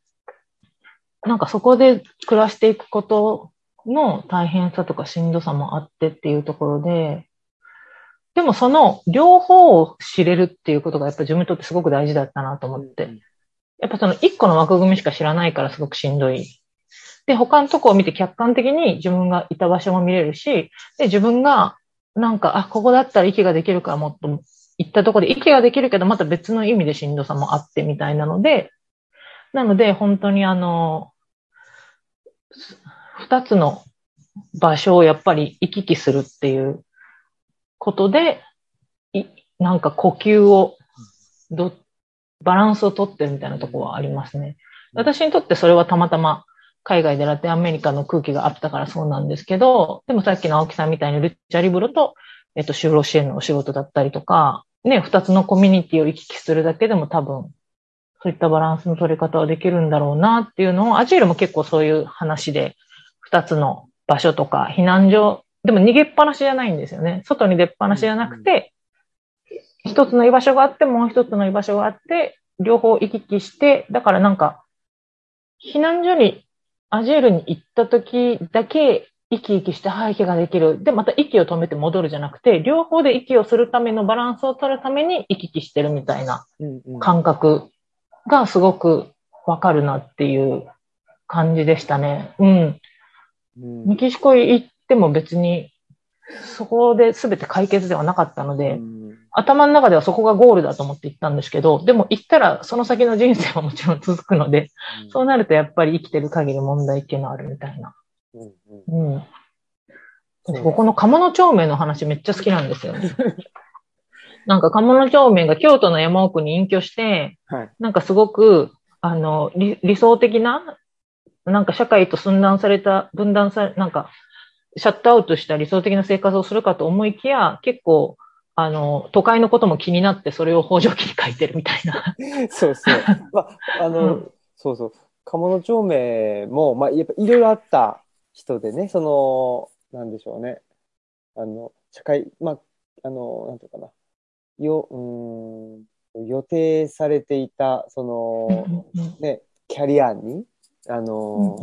Speaker 2: なんかそこで暮らしていくことの大変さとかしんどさもあってっていうところで、でもその両方を知れるっていうことがやっぱ自分にとってすごく大事だったなと思って。やっぱその一個の枠組みしか知らないからすごくしんどい。で、他のとこを見て客観的に自分がいた場所も見れるし、で、自分がなんか、あ、ここだったら息ができるからもっと行ったところで息ができるけど、また別の意味でしんどさもあってみたいなので、なので、本当にあの、二つの場所をやっぱり行き来するっていうことで、なんか呼吸をど、バランスをとってるみたいなところはありますね。私にとってそれはたまたま海外でラテンアメリカの空気があったからそうなんですけど、でもさっきの青木さんみたいにルッチャリブロとえっと、就労支援のお仕事だったりとか、ね、二つのコミュニティを行き来するだけでも多分、そういったバランスの取り方はできるんだろうなっていうのを、アジールも結構そういう話で、二つの場所とか避難所、でも逃げっぱなしじゃないんですよね。外に出っぱなしじゃなくて、一つの居場所があって、もう一つの居場所があって、両方行き来して、だからなんか、避難所に、アジールに行った時だけ、生き生きして吐息ができる。で、また息を止めて戻るじゃなくて、両方で息をするためのバランスを取るために行き来してるみたいな感覚がすごくわかるなっていう感じでしたね。うん。
Speaker 1: うん
Speaker 2: メキシコ行っても別に、そこで全て解決ではなかったので、
Speaker 1: うん
Speaker 2: 頭の中ではそこがゴールだと思って行ったんですけど、でも行ったらその先の人生はもちろん続くので、そうなるとやっぱり生きてる限り問題っていうのはあるみたいな。
Speaker 1: うんうん
Speaker 2: うん。私ここの鴨長明の話めっちゃ好きなんですよね。なんか鴨長明が京都の山奥に隠居して、
Speaker 1: はい。
Speaker 2: なんかすごく、あの、理理想的な、なんか社会と寸断された、分断され、なんか、シャットアウトした理想的な生活をするかと思いきや、結構、あの、都会のことも気になってそれを方丈記に書いてるみたいな。
Speaker 1: そうそう。まあ、あの、
Speaker 2: うん
Speaker 1: そうそう。鴨の町名も、まあ、やっぱいろいろあった人でね、その、なんでしょうね。あの、社会、まあ、あの、なんていうかな。よ、うーん、予定されていた、その、ね、キャリアに、あの、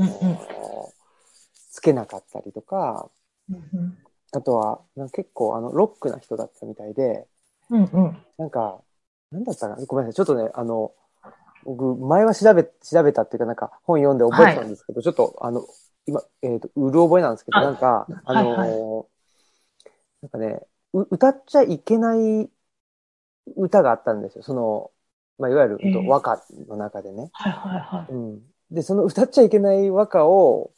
Speaker 1: つけなかったりとか、あとは、なんか結構、あの、ロックな人だったみたいで、
Speaker 2: うんうん。
Speaker 1: なんか、なんだったかなごめんなさい。ちょっとね、あの、僕、前は調べ、調べたっていうか、なんか本読んで覚えてたんですけど、ちょっと、あの、今、えっ、と、うる覚えなんですけど、
Speaker 2: あ
Speaker 1: なんか、あの、
Speaker 2: はい
Speaker 1: なんかね、う歌っちゃいけない歌があったんですよ。その、まあ、いわゆる、
Speaker 2: えー
Speaker 1: 和歌の中でね。
Speaker 2: はいはいは
Speaker 1: うん。で、その歌っちゃいけない和歌を、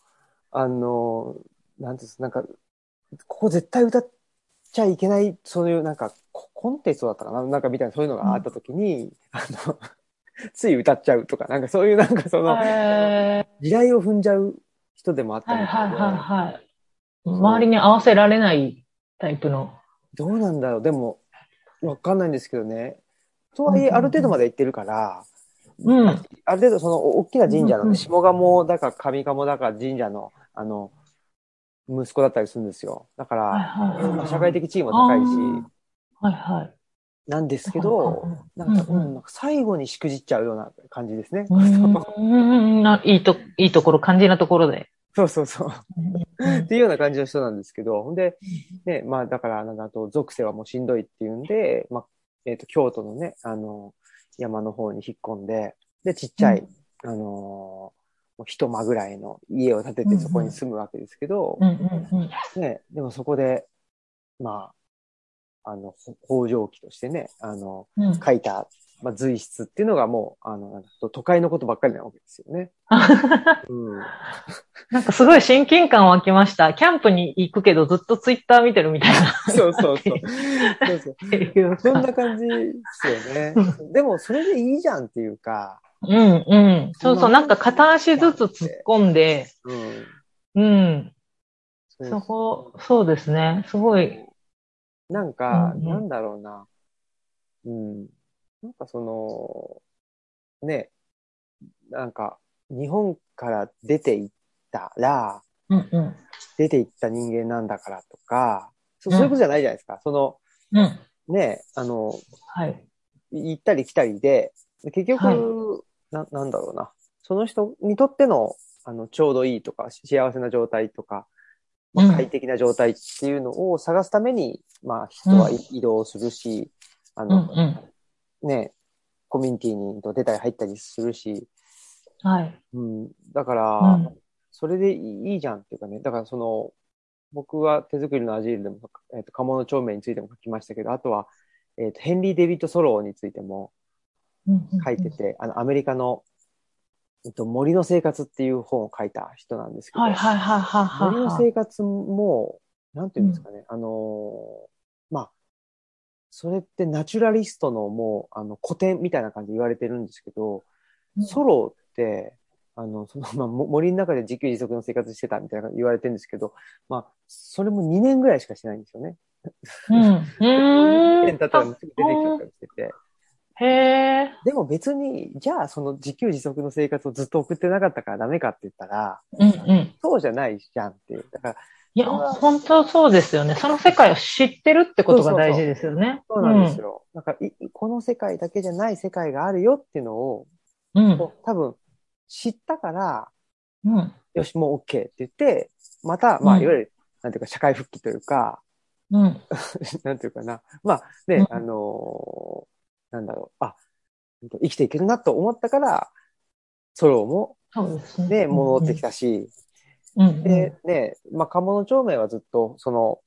Speaker 1: あの、なんていうんですなんか、ここ絶対歌っちゃいけない、そういうなんか、ココンテストだったかな？なんかみたいなそういうのがあった時に、あの、つい歌っちゃうとか、なんかそういうなんかそ
Speaker 2: い。
Speaker 1: の、
Speaker 2: へ
Speaker 1: 地雷を踏んじゃう人でもあっ
Speaker 2: ーはい
Speaker 1: たみたいで、
Speaker 2: はいはいはい。周りに合わせられないタイプの。
Speaker 1: どうなんだろうでも、わかんないんですけどね。とはいえ、ある程度まで行ってるから、
Speaker 2: うん。
Speaker 1: ある程度その大きな神社の
Speaker 2: うんうん
Speaker 1: ね、下鴨だか上鴨だか神社の、あの、息子だったりするんですよ。だから、
Speaker 2: はいはいはい
Speaker 1: まあ社会的地位も高いし、
Speaker 2: はいはい。
Speaker 1: なんですけど、なんか、
Speaker 2: うんうん
Speaker 1: うん、なんか最後にしくじっちゃうような感じですね。
Speaker 2: いいと、いいところ、肝心なところで。
Speaker 1: そうそうそう。
Speaker 2: うん
Speaker 1: っていうような感じの人なんですけど、ほんで、ね、まあだから、なんかあと、属性はもうしんどいっていうんで、まあ、えっ、と、京都のね、あの、山の方に引っ込んで、で、ちっちゃい、
Speaker 2: う
Speaker 1: あの一間ぐらいの家を建ててそこに住むわけですけど。ね、でもそこで、まあ、あの、ほ北条記としてね、あの、
Speaker 2: うん
Speaker 1: 書いた、まあ、随筆っていうのがもう、あの、都会のことばっかりなわけですよね。うん。
Speaker 2: なんかすごい親近感湧きました。キャンプに行くけどずっとツイッター見てるみたいな。
Speaker 1: そうそうそう。そうそう。そん
Speaker 2: か。
Speaker 1: な感じですよね。でも、それでいいじゃんっていうか、
Speaker 2: うんうん。そうそう、なんか片足ずつ突っ込んで、
Speaker 1: うん。
Speaker 2: うん。
Speaker 1: そ
Speaker 2: こ、そうですね。すごい。
Speaker 1: なんか、
Speaker 2: うんうん
Speaker 1: なんだろうな。うん。なんかその、ね、なんか、日本から出て行ったら、
Speaker 2: うんうん。
Speaker 1: 出て行った人間なんだからとか、そ
Speaker 2: うん
Speaker 1: そういうことじゃないじゃないですか。その、
Speaker 2: うん。
Speaker 1: ね、あの、
Speaker 2: はい。
Speaker 1: 行ったり来たりで、結局、
Speaker 2: はい
Speaker 1: な、なんだろうな。その人にとっての、あの、ちょうどいいとか、幸せな状態とか、まあ
Speaker 2: うん。
Speaker 1: 快適な状態っていうのを探すために、まあ、人は
Speaker 2: うん。
Speaker 1: 移動するし、あ
Speaker 2: うん
Speaker 1: の、
Speaker 2: うん。
Speaker 1: ね、コミュニティにと出たり入ったりするし、
Speaker 2: はい。
Speaker 1: うん、だから、
Speaker 2: うん。
Speaker 1: それでいいじゃんっていうかね、だからその、僕は手作りのアジールでも、えっ、と、鴨長明についても書きましたけど、あとは、えっ、と、ヘンリー・デビッド・ソローについても
Speaker 2: うんうん。
Speaker 1: 書いてて、あの、アメリカの、えっと、森の生活っていう本を書いた人なんですけど、
Speaker 2: はいはいはいはいはい
Speaker 1: 森の
Speaker 2: はい。
Speaker 1: 生活も、なんていうんですかね、あのーまあ、それってナチュラリストのもう、あの、古典みたいな感じで言われてるんですけど、
Speaker 2: うん
Speaker 1: ソローって、あの、その、まあ、も森の中で自給自足の生活してたみたいな言われてるんですけど、まあ、それも2年ぐらいしかしてないんですよね。
Speaker 2: うん。う
Speaker 1: 2
Speaker 2: ーん。
Speaker 1: 年経ったらすぐ出てきちゃったりしてて。
Speaker 2: へえ。
Speaker 1: でも別に、じゃあその自給自足の生活をずっと送ってなかったからダメかって言ったら、
Speaker 2: うんうん。
Speaker 1: そうじゃないじゃんっていう。だから、
Speaker 2: いや、本当そうですよね。その世界を知ってるってことが大事ですよね。
Speaker 1: そうなんですよ。なんかい、この世界だけじゃない世界があるよっていうのを、
Speaker 2: うん。
Speaker 1: こう多分、知ったから、
Speaker 2: うん。
Speaker 1: よし、もう OK って言って、また、まあ、
Speaker 2: うん
Speaker 1: いわゆる、なんていうか、社会復帰というか、
Speaker 2: うん。
Speaker 1: なんていうかな。まあ、で、
Speaker 2: うん
Speaker 1: あのーなんだろう、あ、生きていけるなと思ったから、ソロも、
Speaker 2: で
Speaker 1: 戻ってきたし、
Speaker 2: うんうん。
Speaker 1: で、ね、まあ、鴨の町名はずっと、その、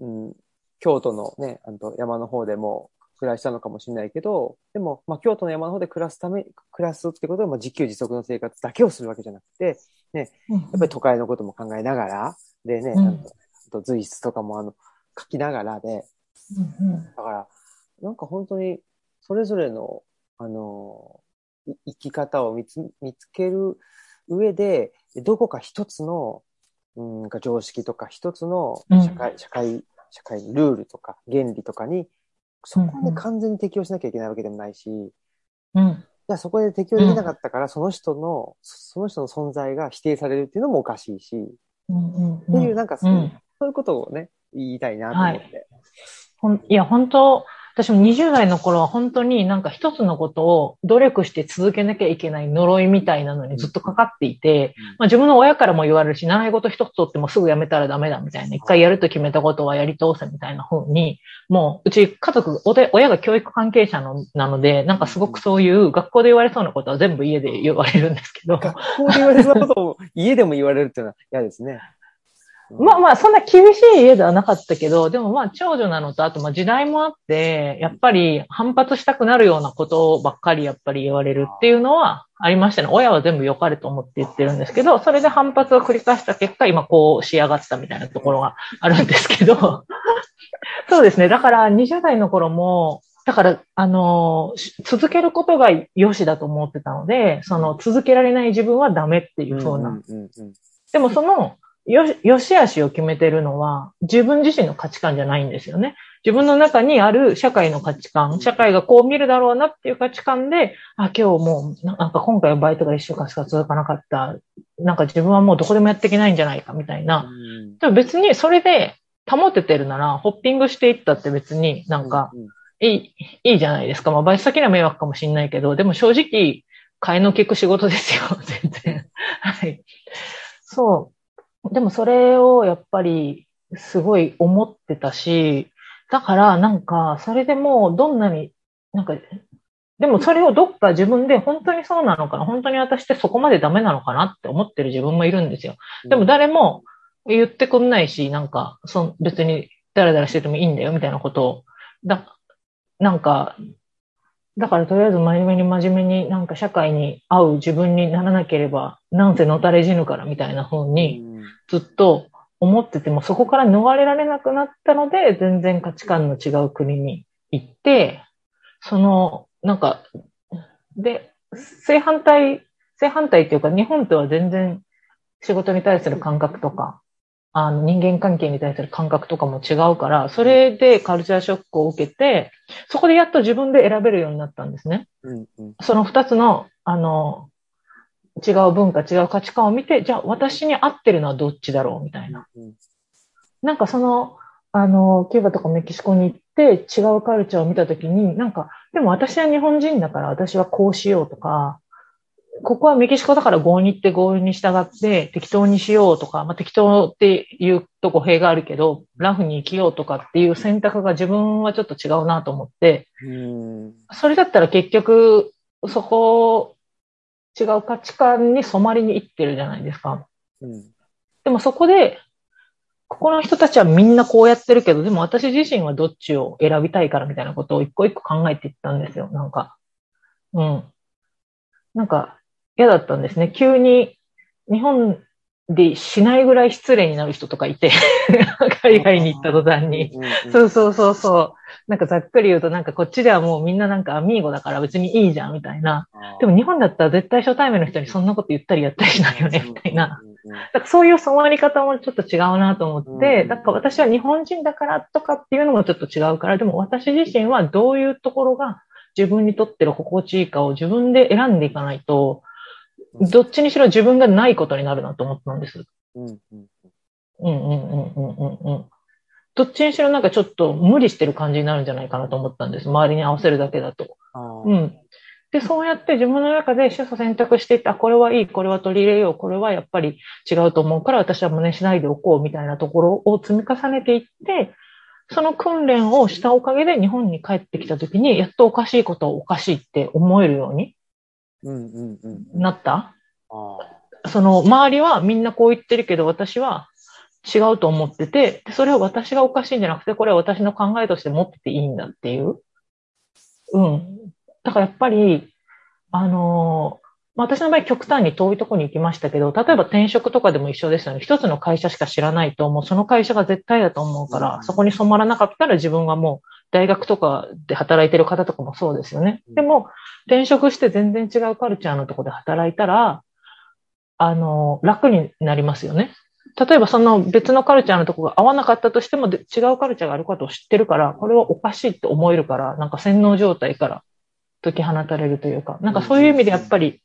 Speaker 1: うん、京都のね、あの山の方でも暮らしたのかもしれないけど、でも、まあ、京都の山の方で暮らすため、暮らすってことは、まあ、自給自足の生活だけをするわけじゃなくて、
Speaker 2: や
Speaker 1: やっぱり都会のことも考えながら、でね、
Speaker 2: うん。
Speaker 1: あと随筆とかもあの、書きながらで、だから、なんか本当に、それぞれの、あの、い生き方を見つ見つける上で、どこか一つの、うん、か常識とか一つの
Speaker 2: うん。
Speaker 1: 社会、社会、社会のルールとか原理とかに、そこで完全に適応しなきゃいけないわけでもないし、
Speaker 2: うん。
Speaker 1: じゃあそこで適応できなかったから、その人の、その人の存在が否定されるっていうのもおかしいし、っ
Speaker 2: うんうん。
Speaker 1: ていう、なんかそう,、
Speaker 2: うん。
Speaker 1: そういうことをね、言いたいなと思って。
Speaker 2: ほんいや、本当私も20代の頃は本当になんか一つのことを努力して続けなきゃいけない呪いみたいなのにずっとかかっていて、
Speaker 1: うん。
Speaker 2: まあ自分の親からも言われるし、習い事一つ取ってもすぐやめたらダメだみたいな、一回やると決めたことはやり通せみたいな風に、もううち家族、おで親が教育関係者のなので、なんかすごくそういう学校で言われそうなことは全部家で言われるんですけど、
Speaker 1: 学校で言われそうなことを家でも言われるっていうのは嫌ですね。
Speaker 2: まあまあ、そんな厳しい家ではなかったけど、でもまあ、長女なのと、あとまあ時代もあって、やっぱり反発したくなるようなことばっかりやっぱり言われるっていうのはありましたね。親は全部良かれと思って言ってるんですけど、それで反発を繰り返した結果、今こう仕上がったみたいなところがあるんですけど、そうですね。だから20代の頃も、だから、あの、し続けることが良しだと思ってたので、その続けられない自分はダメっていう風な
Speaker 1: うんうんうん
Speaker 2: でもその、よし、よし悪しを決めてるのは、自分自身の価値観じゃないんですよね。自分の中にある社会の価値観、社会がこう見るだろうなっていう価値観で、あ、今日もう、ななんか今回はバイトが一週間しか続かなかった。なんか自分はもうどこでもやっていけないんじゃないかみたいな。
Speaker 1: うん
Speaker 2: でも別にそれで保ててるなら、ホッピングしていったって別になんか、
Speaker 1: うん
Speaker 2: いい、いいじゃないですか。まあ、バイト先には迷惑かもしれないけど、でも正直、替えの利く仕事ですよ、全然。はい。そう。でもそれをやっぱり、すごい思ってたし、だからなんか、それでもうどんなに、なんか、でもそれをどっか自分で本当にそうなのかな本当に私ってそこまでダメなのかなって思ってる自分もいるんですよ。でも誰も言ってくんないし、なんか、そん別にダラダラしててもいいんだよみたいなことを、だ、なんか、だからとりあえず真面目に真面目になんか社会に合う自分にならなければ、なんせのたれ死ぬからみたいな風に
Speaker 1: うん
Speaker 2: ずっと思ってても、そこから逃れられなくなったので、全然価値観の違う国に行って、その、なんか、で、正反対、正反対っていうか、日本とは全然仕事に対する感覚とか、あの人間関係に対する感覚とかも違うから、それでカルチャーショックを受けて、そこでやっと自分で選べるようになったんですね。
Speaker 1: うんうん
Speaker 2: その二つの、あの、違う文化、違う価値観を見て、じゃあ私に合ってるのはどっちだろうみたいな。
Speaker 1: うん
Speaker 2: なんかその、あの、キューバとかメキシコに行って違うカルチャーを見たときに、なんか、でも私は日本人だから私はこうしようとか、ここはメキシコだから合に行って合に従って適当にしようとか、まあ、適当っていうと語弊があるけど、ラフに生きようとかっていう選択が自分はちょっと違うなと思って、
Speaker 1: うん
Speaker 2: それだったら結局、そこ、違う価値観に染まりに行ってるじゃないですか。
Speaker 1: うん
Speaker 2: でもそこで、ここの人たちはみんなこうやってるけど、でも私自身はどっちを選びたいからみたいなことを一個一個考えていったんですよ。なんか。うん。なんか嫌だったんですね。急に日本でしないぐらい失礼になる人とかいて、海外に行った途端に。そうそうそうそう。なんかざっくり言うとなんかこっちではもうみんななんかアミーゴだから別にいいじゃんみたいな。でも日本だったら絶対初対面の人にそんなこと言ったりやったりしないよねみたいな。。だからそういう染まり方もちょっと違うなと思って、
Speaker 1: うん
Speaker 2: だから私は日本人だからとかっていうのもちょっと違うから、でも私自身はどういうところが自分にとっての心地いいかを自分で選んでいかないと、どっちにしろ自分がないことになるなと思ったんです。
Speaker 1: うん、うん、
Speaker 2: うん、うん、うん、うん。どっちにしろなんかちょっと無理してる感じになるんじゃないかなと思ったんです。周りに合わせるだけだと。うん。で、そうやって自分の中で主訴選択していって、あ、これはいい、これは取り入れよう、これはやっぱり違うと思うから私は真似しないでおこうみたいなところを積み重ねていって、その訓練をしたおかげで日本に帰ってきた時に、やっとおかしいことをおかしいって思えるようになった？その周りはみんなこう言ってるけど、私は違うと思ってて、それは私がおかしいんじゃなくて、これは私の考えとして持ってていいんだっていう。うん。だからやっぱり、あのー、私の場合極端に遠いところに行きましたけど、例えば転職とかでも一緒ですよね。一つの会社しか知らないと、もうその会社が絶対だと思うから、そこに染まらなかったら自分がもう大学とかで働いてる方とかもそうですよね。でも、転職して全然違うカルチャーのところで働いたら、あの、楽になりますよね。例えばその別のカルチャーのとこが合わなかったとしても違うカルチャーがあることを知ってるから、これはおかしいって思えるから、なんか洗脳状態から解き放たれるというか、なんかそういう意味でやっぱり、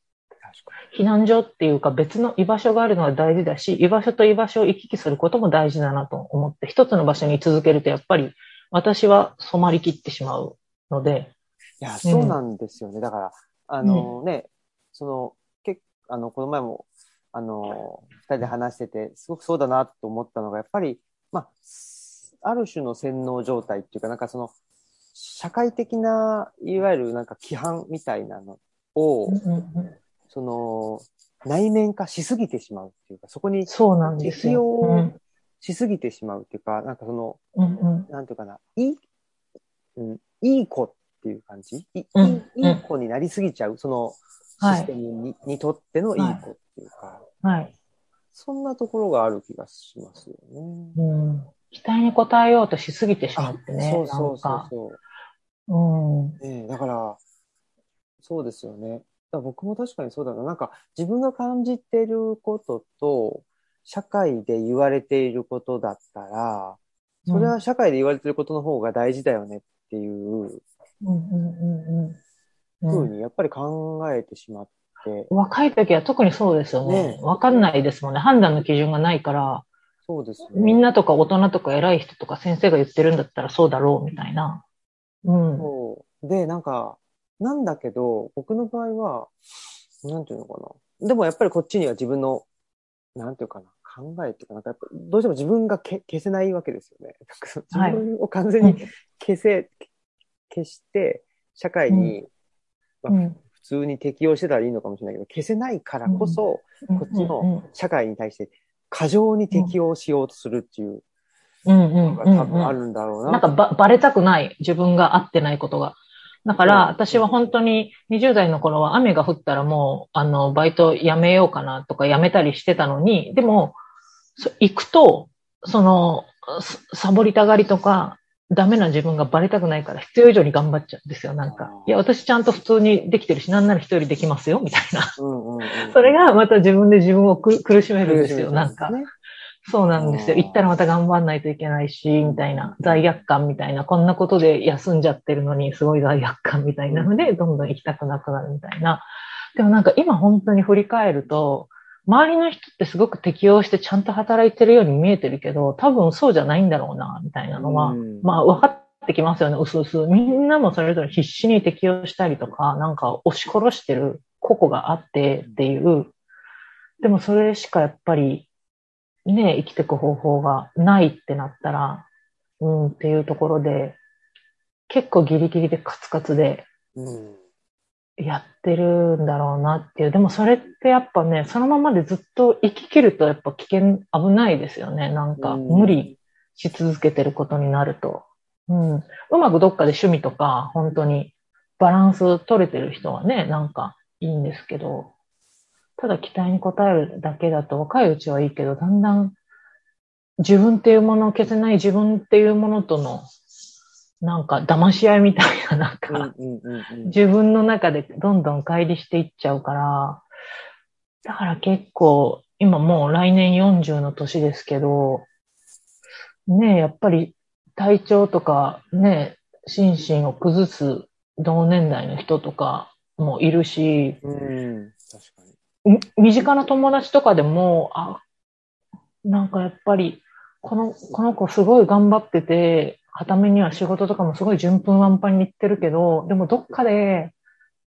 Speaker 2: 避難所っていうか別の居場所があるのは大事だし、居場所と居場所を行き来することも大事だなと思って、一つの場所に続けるとやっぱり私は染まりきってしまうので。
Speaker 1: いや、そうなんですよね。うん、だから、あのね、うん、その、けあの、この前も、あの、二人で話してて、すごくそうだなと思ったのが、やっぱり、まあ、ある種の洗脳状態っていうか、なんかその、社会的な、いわゆるなんか規範みたいなのを、その、内面化しすぎてしまうっていうか、そこに適用しすぎてしまうっていうか、なんかその、うんうん、なんていうかな、いい、うん、いい子っていう感じ？い,、うん、いい子になりすぎちゃう、そのシステムにはい、にとってのいい子っていうか、はい。そんなところがある気がしますよね。
Speaker 2: うん。期待に応えようとしすぎてしまってね。そうそうそうそう。
Speaker 1: うん。ねだから、そうですよね。僕も確かにそうだな。なんか自分が感じてることと、社会で言われていることだったら、それは社会で言われていることの方が大事だよねっていう、ふうにやっぱり考えてしまって。
Speaker 2: 若い時は特にそうですよね。わ、ね、かんないですもんね。判断の基準がないから。
Speaker 1: そうですね。
Speaker 2: みんなとか大人とか偉い人とか先生が言ってるんだったらそうだろうみたいな。
Speaker 1: うん。そうで、なんか、なんだけど、僕の場合は、なんていうのかな。でもやっぱりこっちには自分の、なんていうかな。考えっていうか、なんかやっぱどうしても自分がけ消せないわけですよね。自分を完全に消せ、はい、消して、社会に、うん、まあ、普通に適応してたらいいのかもしれないけど、消せないからこそ、こっちの社会に対して過剰に適応しようとするっていうのが多分あるんだろうな。
Speaker 2: なんかば、ばれたくない。自分が合ってないことが。だから、私は本当に20代の頃は雨が降ったらもう、あの、バイト辞めようかなとか辞めたりしてたのに、でも、行くと、その、サボりたがりとか、ダメな自分がバレたくないから必要以上に頑張っちゃうんですよ、なんか。いや、私ちゃんと普通にできてるし、なんなら一人できますよ、みたいな。それがまた自分で自分を苦しめるんですよ、なんか。そうなんですよ。行ったらまた頑張んないといけないし、みたいな、罪悪感みたいな、こんなことで休んじゃってるのに、すごい罪悪感みたいなので、どんどん行きたくなくなるみたいな。でもなんか今本当に振り返ると、周りの人ってすごく適応してちゃんと働いてるように見えてるけど、多分そうじゃないんだろうな、みたいなのは、まあ分かってきますよね、うすうす。みんなもそれぞれ必死に適応したりとか、なんか押し殺してる個々があってっていう、でもそれしかやっぱりね、生きていく方法がないってなったら、うんっていうところで、結構ギリギリでカツカツで、うんやってるんだろうなっていう。でもそれってやっぱね、そのままでずっと生き切るとやっぱ危険、危ないですよね。なんか無理し続けてることになると。うん。うまくどっかで趣味とか、本当にバランス取れてる人はね、なんかいいんですけど、ただ期待に応えるだけだと若いうちはいいけど、だんだん自分っていうものを消せない自分っていうものとのなんか騙し合いみたいな、なんか、自分の中でどんどん乖離していっちゃうから、だから結構、今もう来年40の年ですけど、ねえ、やっぱり体調とかね、心身を崩す同年代の人とかもいるし、うん、確かに。身近な友達とかでも、あ、なんかやっぱり、この、この子すごい頑張ってて、はためには仕事とかもすごい順風満帆にいってるけど、でもどっかで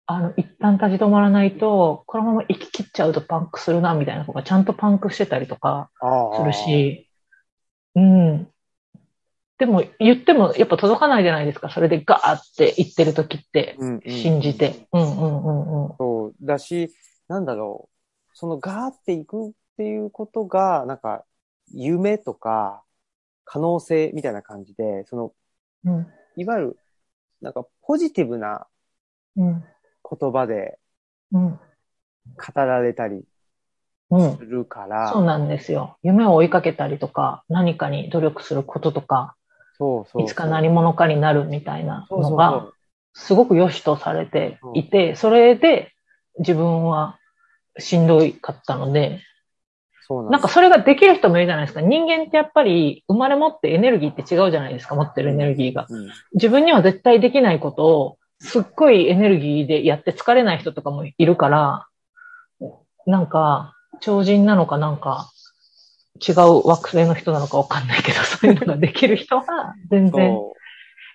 Speaker 2: あの、一旦立ち止まらないと、このまま生き切っちゃうとパンクするな、みたいな子がちゃんとパンクしてたりとかする。し、うん。でも、言ってもやっぱ届かないじゃないですか。それでガーって言ってる時って、信じて。うんうんうんうん。
Speaker 1: そう、だし、なんだろう、そのガーっていくっていうことが、なんか、夢とか、可能性みたいな感じで、その、
Speaker 2: うん。
Speaker 1: いわゆる、なんか、ポジティブな
Speaker 2: うん。
Speaker 1: 言葉で
Speaker 2: うん。
Speaker 1: 語られたり
Speaker 2: うん
Speaker 1: す。るから、
Speaker 2: そうなんですよ。夢を追いかけたりとか、何かに努力することとか、
Speaker 1: そうそう
Speaker 2: いつか何者かになるみたいなのが、
Speaker 1: う
Speaker 2: すごく良しとされていて、それで自分はしんどいかったので、
Speaker 1: なん
Speaker 2: なんかそれができる人もいるじゃないですか。人間ってやっぱり生まれ持ってエネルギーって違うじゃないですか、持ってるエネルギーが。
Speaker 1: うん
Speaker 2: 自分には絶対できないことを、すっごいエネルギーでやって疲れない人とかもいるから、なんか、超人なのかなんか、違う惑星の人なのかわかんないけど、そういうのができる人は全然
Speaker 1: そ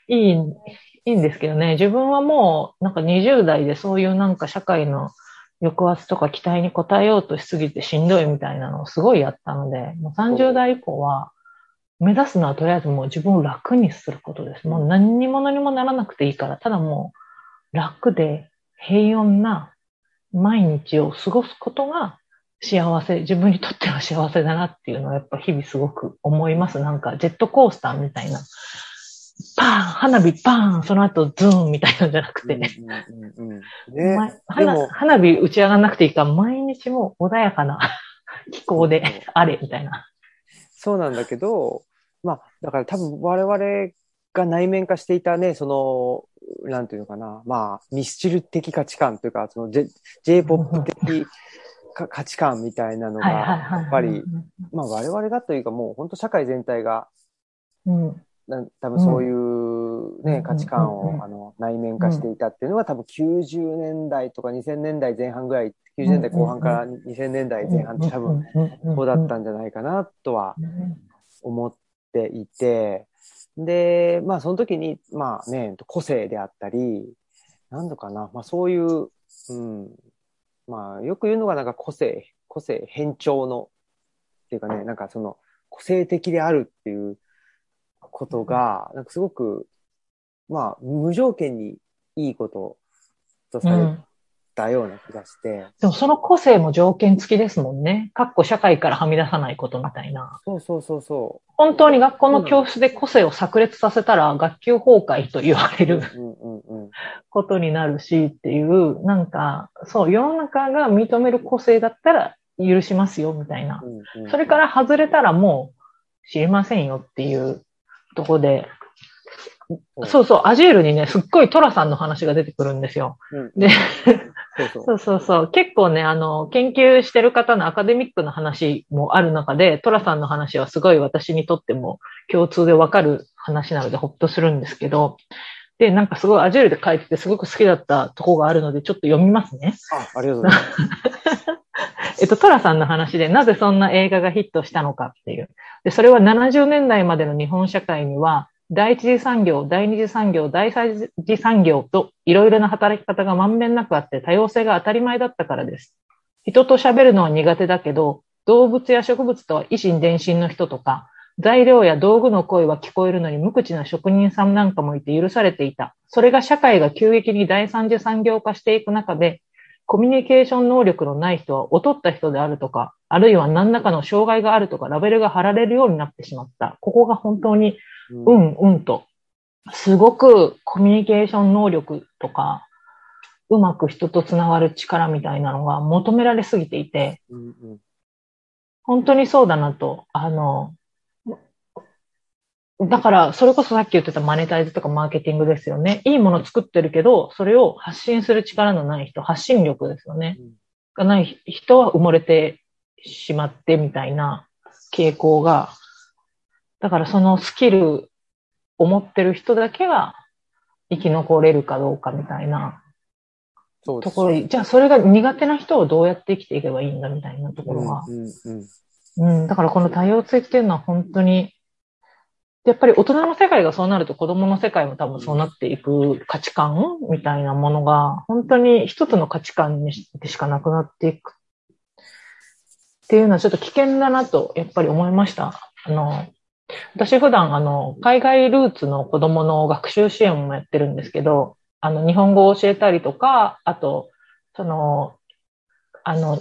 Speaker 2: いい、いいんですけどね。自分はもう、なんか20代でそういうなんか社会の抑圧とか期待に応えようとしすぎてしんどいみたいなのをすごいやったので、もう30代以降は、目指すのはとりあえずもう自分を楽にすることです。もう何にも何もならなくていいから、ただもう楽で平穏な毎日を過ごすことが幸せ、自分にとっては幸せだなっていうのはやっぱ日々すごく思います。なんかジェットコースターみたいな。パーン花火パーンその後ズーンみたいなんじゃなくて、
Speaker 1: ね。
Speaker 2: 花
Speaker 1: も。
Speaker 2: 花火打ち上がらなくていいから、毎日もう穏やかな 気候であれみたいな。
Speaker 1: そうなんだけど、まあ、だから多分我々が内面化していたね、その、なんていうのかな、まあ、ミスチル的価値観というか、その J- J-POP 的か価値観みたいなのが。やっぱり、まあ我々がというかもう本当社会全体が、
Speaker 2: うん。
Speaker 1: な多分そういうね、
Speaker 2: うん
Speaker 1: 価値観をあの内面化していたっていうのは多分90年代とか2000年代前半ぐらい、90年代後半から2000年代前半って多分
Speaker 2: 分
Speaker 1: こうだったんじゃないかなとは
Speaker 2: うん
Speaker 1: 思っていて、で、まあその時に、まあね、個性であったり、なんのかな、まあそういう、うん、まあよく言うのがなんか個性、個性変調の、っていうかね、なんかその個性的であるっていうことが、なんかすごく、まあ無条件にいいこととされ
Speaker 2: うん
Speaker 1: たような気がして、
Speaker 2: でもその個性も条件付きですもんね。かっこ社会からはみ出さないことみたいな。
Speaker 1: そうそうそうそ
Speaker 2: 本当に学校の教室で個性を炸裂させたら学級崩壊と言われ
Speaker 1: う。
Speaker 2: る
Speaker 1: うんうんうん。
Speaker 2: ことになるしっていう、なんか、そう、世の中が認める個性だったら許しますよみたいな。
Speaker 1: うんうん
Speaker 2: それから外れたらもう知りませんよっていうとこで、
Speaker 1: うん
Speaker 2: そうそう、アジールにね、すっごいトラさんの話が出てくるんですよ。
Speaker 1: うん
Speaker 2: で、
Speaker 1: そうそう。
Speaker 2: そう。結構ね、あの、研究してる方のアカデミックな話もある中で、トラさんの話はすごい私にとっても共通でわかる話なのでほっとするんですけど、で、なんかすごいアジールで書いててすごく好きだったとこがあるので、ちょっと読みますね。
Speaker 1: あ、ありがとうございます。
Speaker 2: えっと、トラさんの話でなぜそんな映画がヒットしたのかっていう。で、それは70年代までの日本社会には、第一次産業、第二次産業、第三次産業といろいろな働き方がまんべんなくあって多様性が当たり前だったからです。人と喋るのは苦手だけど、動物や植物とは異心伝心の人とか、材料や道具の声は聞こえるのに無口な職人さんなんかもいて許されていた。それが社会が急激に第三次産業化していく中で、コミュニケーション能力のない人は劣った人であるとか、あるいは何らかの障害があるとか、ラベルが貼られるようになってしまった。ここが本当に、う
Speaker 1: うん
Speaker 2: ん、うんと、すごくコミュニケーション能力とか、うまく人とつながる力みたいなのが求められすぎていて、本当にそうだなと、あの、だから、それこそさっき言ってたマネタイズとかマーケティングですよね。いいもの作ってるけど、それを発信する力のない人、発信力ですよね。
Speaker 1: うん
Speaker 2: がない人は埋もれてしまってみたいな傾向が、だからそのスキルを持ってる人だけが生き残れるかどうかみたいな。ところに、じゃあそれが苦手な人をどうやって生きていけばいいんだみたいなところが、
Speaker 1: うんうんうん。
Speaker 2: うん、だからこの多様性っていうのは本当に、やっぱり大人の世界がそうなると子供の世界も多分そうなっていく価値観みたいなものが、本当に一つの価値観にでしかなくなっていくっていうのはちょっと危険だなと、やっぱり思いました。あの、私普段、あの、海外ルーツの子供の学習支援もやってるんですけど、あの、日本語を教えたりとか、あと、その、あの、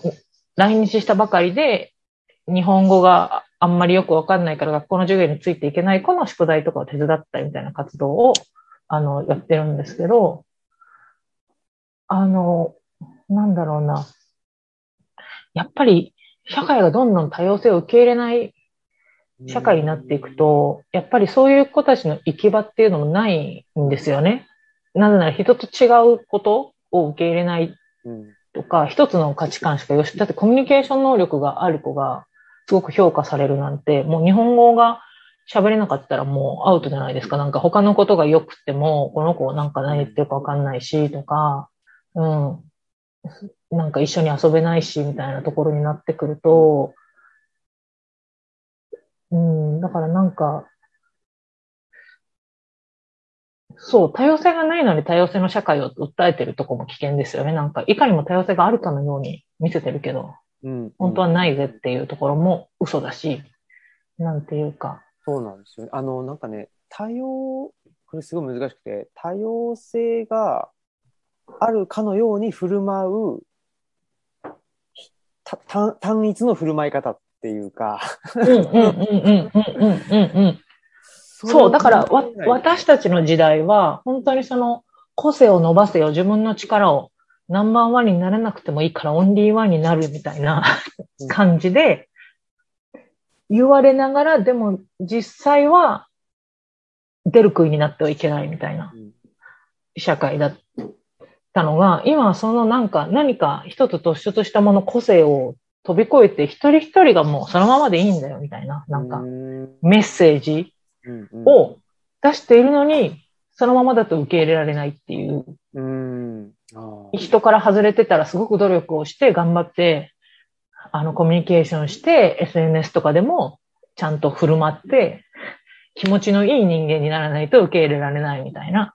Speaker 2: 来日したばかりで、日本語があんまりよくわかんないから学校の授業についていけない子の宿題とかを手伝ったりみたいな活動を、あの、やってるんですけど、あの、なんだろうな。やっぱり、社会がどんどん多様性を受け入れない社会になっていくと、やっぱりそういう子たちの行き場っていうのもないんですよね。なぜなら人と違うことを受け入れない
Speaker 1: うん
Speaker 2: とか、一つの価値観しかよし、だってコミュニケーション能力がある子がすごく評価されるなんて、もう日本語が喋れなかったらもうアウトじゃないですか。なんか他のことが良くても、この子なんか何言ってるかわかんないし、とか、うん。なんか一緒に遊べないし、みたいなところになってくると、うん、だからなんか、そう、多様性がないのに多様性の社会を訴えてるとこも危険ですよね。なんか、いかにも多様性があるかのように見せてるけど、
Speaker 1: うん
Speaker 2: 本当はないぜっていうところも嘘だし、なんていうか。
Speaker 1: そうなんですよ、ね。あの、なんかね、多様、これすごい難しくて、多様性があるかのように振る舞う、単一の振る舞い方っていうか。
Speaker 2: そう、だからわ、私たちの時代は、本当にその、個性を伸ばせよ、自分の力をナンバーワンにならなくてもいいから、オンリーワンになるみたいな
Speaker 1: うん。
Speaker 2: 感じで、言われながら、でも実際は、出る杭になってはいけないみたいな
Speaker 1: うん。
Speaker 2: 社会だったのが、今はそのなんか、何か一つ突出したもの、個性を飛び越えて、一人一人がもうそのままでいいんだよ、みたいな、なんか
Speaker 1: う、ん。
Speaker 2: メッセージを出しているのに、そのままだと受け入れられないっていう、人から外れてたらすごく努力をして頑張って、あの、コミュニケーションして、SNS とかでもちゃんと振る舞って、気持ちのいい人間にならないと受け入れられないみたいな。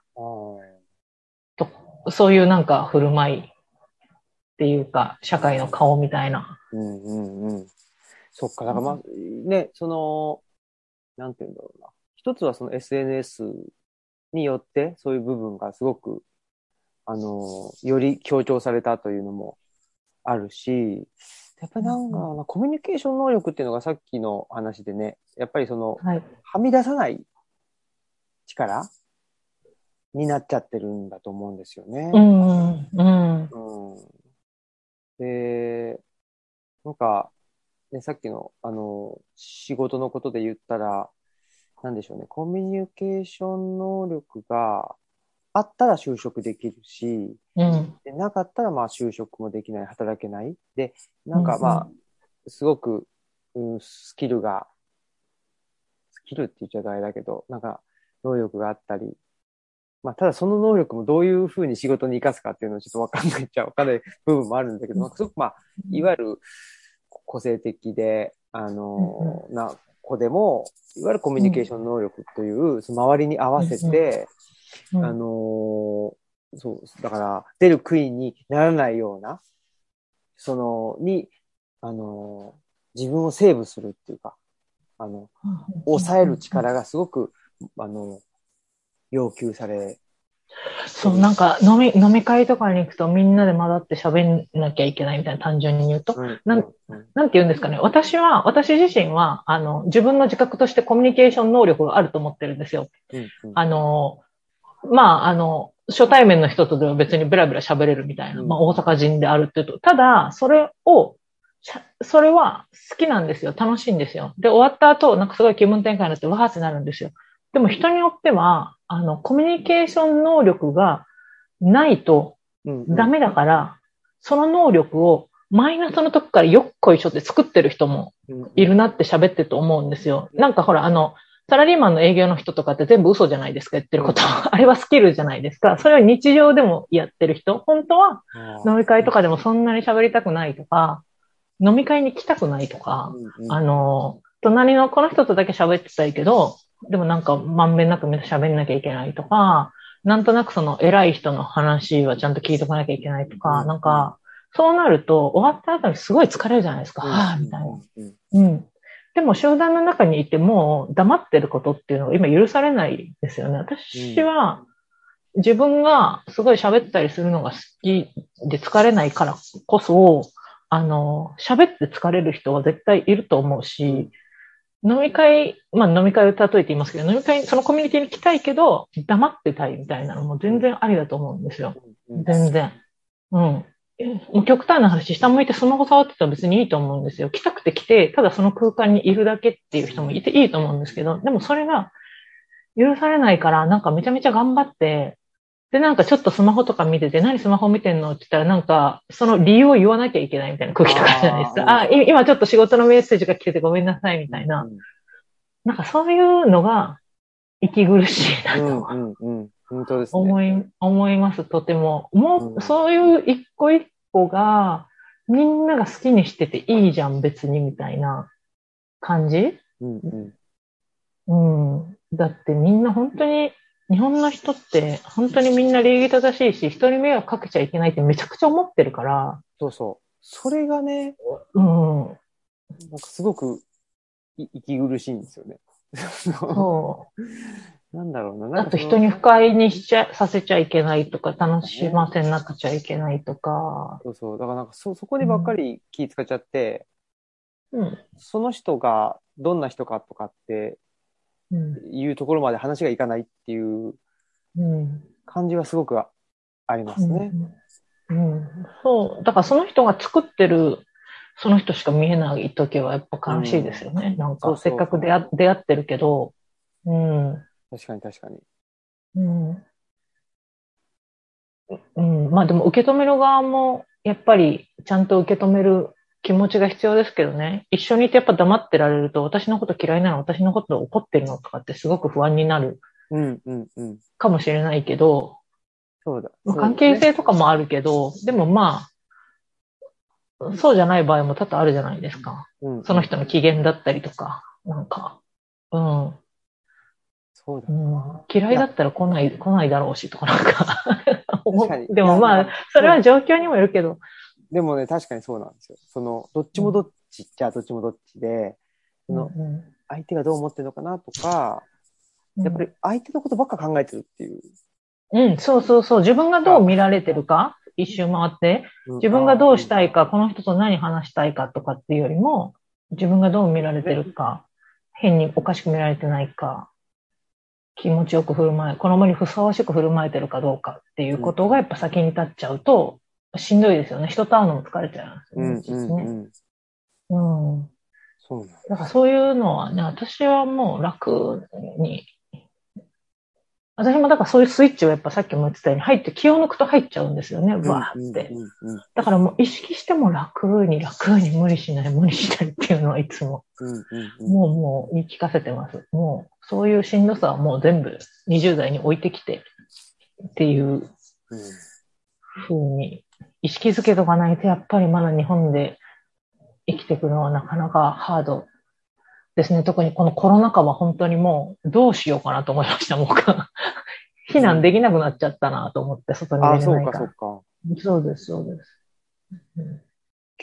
Speaker 2: とそういうなんか振る舞いっていうか、社会の顔みたいな。
Speaker 1: うんうんうん。そっか、だからまあ、ね、その、なんていうんだろうな。一つはその SNS によって、そういう部分がすごく、あの、より強調されたというのもあるし、やっぱりなんだろうな、コミュニケーション能力っていうのがさっきの話でね、やっぱりその、
Speaker 2: はい。
Speaker 1: はみ出さない力になっちゃってるんだと思うんですよね。
Speaker 2: うん、うん、
Speaker 1: うんで、なんか、ね、さっきの、あの、仕事のことで言ったら、なんでしょうね、コミュニケーション能力があったら就職できるし、
Speaker 2: うん、
Speaker 1: でなかったらまあ就職もできない、働けない。で、なんか
Speaker 2: うん
Speaker 1: まあ、すごく、うん、スキルが、スキルって言っちゃあれだけど、なんか、能力があったり、まあ、ただその能力もどういうふうに仕事に活かすかっていうのはちょっとわかんないっちゃわかんない部分もあるんだけど、なん。かすごくまあ、いわゆる個性的で、あの、な子でも、いわゆるコミュニケーション能力という、その周りに合わせて、
Speaker 2: うん
Speaker 1: あのそう、だから、出る杭にならないような、その、に、あの自分をセーブするっていうか、あの、抑える力がすごく、あの、要求され、
Speaker 2: そう、なんか飲み、飲み会とかに行くとみんなで混ざって喋んなきゃいけないみたいな単純に言うと。
Speaker 1: うん
Speaker 2: なん
Speaker 1: うん
Speaker 2: なんて言うんですかね。私は、私自身は、あの、自分の自覚としてコミュニケーション能力があると思ってるんですよ。あの、まあ、あの、初対面の人とでは別にベラベラ喋れるみたいな、
Speaker 1: うん
Speaker 2: まあ、大阪人であるっていうと、ただ、それを、それは好きなんですよ。楽しいんですよ。で、終わった後、なんかすごい気分転換になって、わーってなるんですよ。でも人によっては、あの、コミュニケーション能力がないと
Speaker 1: うんうん
Speaker 2: ダメだから、その能力をマイナスの時からよっこいしょって作ってる人も
Speaker 1: うん
Speaker 2: いるなって喋ってると思うんですよ。なんかほら、あの、サラリーマンの営業の人とかって全部嘘じゃないですか、言ってること。あれはスキルじゃないですか。それを日常でもやってる人。本当は飲み会とかでもそんなに喋りたくないとか、飲み会に来たくないとか、
Speaker 1: うんうん
Speaker 2: あの、隣のこの人とだけ喋ってたいけど、でもなんかまんべんなく喋んなきゃいけないとか、なんとなくその偉い人の話はちゃんと聞いとかなきゃいけないとか、
Speaker 1: うん
Speaker 2: なんか、そうなると終わった後にすごい疲れるじゃないですか。はぁ、みたいな。
Speaker 1: うん
Speaker 2: うん。でも集団の中にいても黙ってることっていうのが今許されないですよね。私は自分がすごい喋ったりするのが好きで疲れないからこそ、あの、喋って疲れる人は絶対いると思うし、飲み会、まあ飲み会を例えて言いますけど、飲み会、そのコミュニティに来たいけど、黙ってたいみたいなのも全然ありだと思うんですよ。
Speaker 1: うん
Speaker 2: 全然。うん。もう極端な話、下向いてスマホ触ってたら別にいいと思うんですよ。来たくて来て、ただその空間にいるだけっていう人もいていいと思うんですけど、でもそれが許されないから、なんかめちゃめちゃ頑張って、で、なんかちょっとスマホとか見てて、何スマホ見てんのって言ったら、なんか、その理由を言わなきゃいけないみたいな空気とかじゃないですか。あ
Speaker 1: あ
Speaker 2: 今ちょっと仕事のメッセージが来ててごめんなさいみたいな。なんかそういうのが息苦しいな
Speaker 1: う
Speaker 2: と。
Speaker 1: んうんうん。本当ですね。
Speaker 2: 思い、思います、とても。もう、
Speaker 1: うん
Speaker 2: そういう一個一個が、みんなが好きにしてていいじゃん、別に、みたいな感じ？
Speaker 1: うんうん
Speaker 2: うん。だってみんな本当に、日本の人って、本当にみんな礼儀正しいし、人に迷惑かけちゃいけないってめちゃくちゃ思ってるから、
Speaker 1: そうそう。それがね、
Speaker 2: うん。
Speaker 1: なんかすごくい息苦しいんですよね。
Speaker 2: そう。
Speaker 1: なんだろうな。なん
Speaker 2: あと人に不快にしちゃ、させちゃいけないとか、楽しませなくちゃいけないとか、
Speaker 1: そうそう。だからなんかそ、そこにばっかり気使っちゃって、
Speaker 2: うん。
Speaker 1: その人がどんな人かとかって
Speaker 2: うん。
Speaker 1: いうところまで話がいかないっていう
Speaker 2: うん。
Speaker 1: 感じはすごくあありますね。
Speaker 2: うん。うん。そう。だからその人が作ってる、その人しか見えない時はやっぱ悲しいですよね。なんか、
Speaker 1: そうそう
Speaker 2: せっかく出会出会ってるけど、うん。
Speaker 1: 確かに確かに。
Speaker 2: うん。うん。まあでも受け止める側も、やっぱりちゃんと受け止める気持ちが必要ですけどね。一緒にいてやっぱ黙ってられると、私のこと嫌いなの、私のこと怒ってるのとかってすごく不安になる
Speaker 1: うんうんうん。
Speaker 2: かもしれないけど、
Speaker 1: そうだ。
Speaker 2: まあ関係性とかもあるけど、でもまあ、そうじゃない場合も多々あるじゃないですか。
Speaker 1: うん、
Speaker 2: その人の機嫌だったりとか、なんか、うん、
Speaker 1: そうだ
Speaker 2: う。ん、嫌いだったら来ない、来ないだろうしとかなんか。でもまあ、それは状況にもよるけど、
Speaker 1: でもね、確かにそうなんですよ。その、どっちもどっちっちゃどっちもどっちで、その
Speaker 2: うん
Speaker 1: 相手がどう思ってるのかなとか、やっぱり相手のことばっか考えてるっていう。
Speaker 2: うん、そうそうそう、自分がどう見られてるか、一周回って、自分がどうしたいか、この人と何話したいかとかっていうよりも、自分がどう見られてるか、変におかしく見られてないか、気持ちよく振る舞え、この場にふさわしく振る舞えてるかどうかっていうことがやっぱ先に立っちゃうと、しんどいですよね。人と会うのも疲れちゃうんですよね。
Speaker 1: うんうん。だ
Speaker 2: からそういうのはね、私はもう楽に、私もだからそういうスイッチをやっぱさっきも言ってたように入って、気を抜くと入っちゃうんですよね、バーって。だからもう意識しても楽に楽に無理しない、無理しないっていうのはいつも、もうもう言い聞かせてます。もうそういうしんどさはもう全部20代に置いてきてっていう
Speaker 1: うん
Speaker 2: 風に意識づけとかないとやっぱりまだ日本で生きていくのはなかなかハードですね。特にこのコロナ禍は本当にもうどうしようかなと思いました、もう。避難できなくなっちゃったなと思って、外に
Speaker 1: ああ、そうか、
Speaker 2: 出れないから。
Speaker 1: そうか。
Speaker 2: そうです、そうです。うん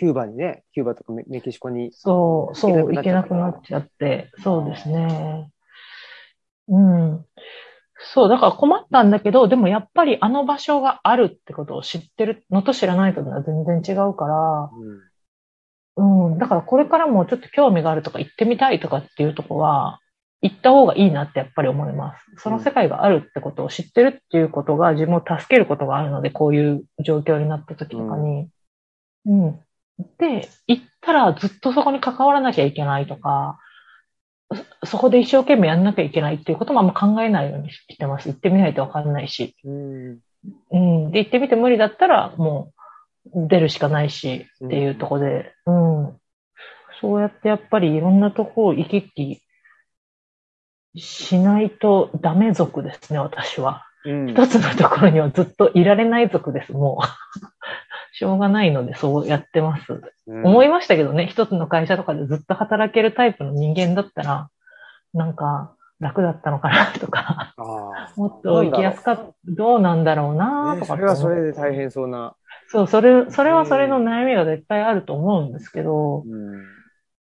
Speaker 1: キューバにね、キューバとかメメキシコに。
Speaker 2: そう、そう、行け
Speaker 1: なく
Speaker 2: なっ
Speaker 1: ちゃっ
Speaker 2: ちゃって、そうですね。うん。そう、だから困ったんだけど、でもやっぱりあの場所があるってことを知ってるのと知らないとでは全然違うから、うん。だからこれからもちょっと興味があるとか行ってみたいとかっていうとこは、行った方がいいなってやっぱり思います。その世界があるってことを知ってるっていうことが自分を助けることがあるので、こういう状況になった時とかに。うん。で、行ったらずっとそこに関わらなきゃいけないとか、そそこで一生懸命やんなきゃいけないっていうこともあんま考えないようにしてます。行ってみないとわかんないし。
Speaker 1: うん。
Speaker 2: うん。で、行ってみて無理だったら、もう、出るしかないし、っていうとこで、うん。そうやってやっぱりいろんなとこを行き来しないとダメ族ですね、私は。
Speaker 1: うん。
Speaker 2: 一つのところにはずっといられない族です、もう。しょうがないので、そうやってます。
Speaker 1: うん
Speaker 2: 思いましたけどね、一つの会社とかでずっと働けるタイプの人間だったら、なんか、楽だったのかなとか、
Speaker 1: あ
Speaker 2: もっと行きやすかった、どうなんだろうなとか
Speaker 1: それはそれで大変そうな。
Speaker 2: そう、それ、それはそれの悩みが絶対あると思うんですけど、
Speaker 1: うん。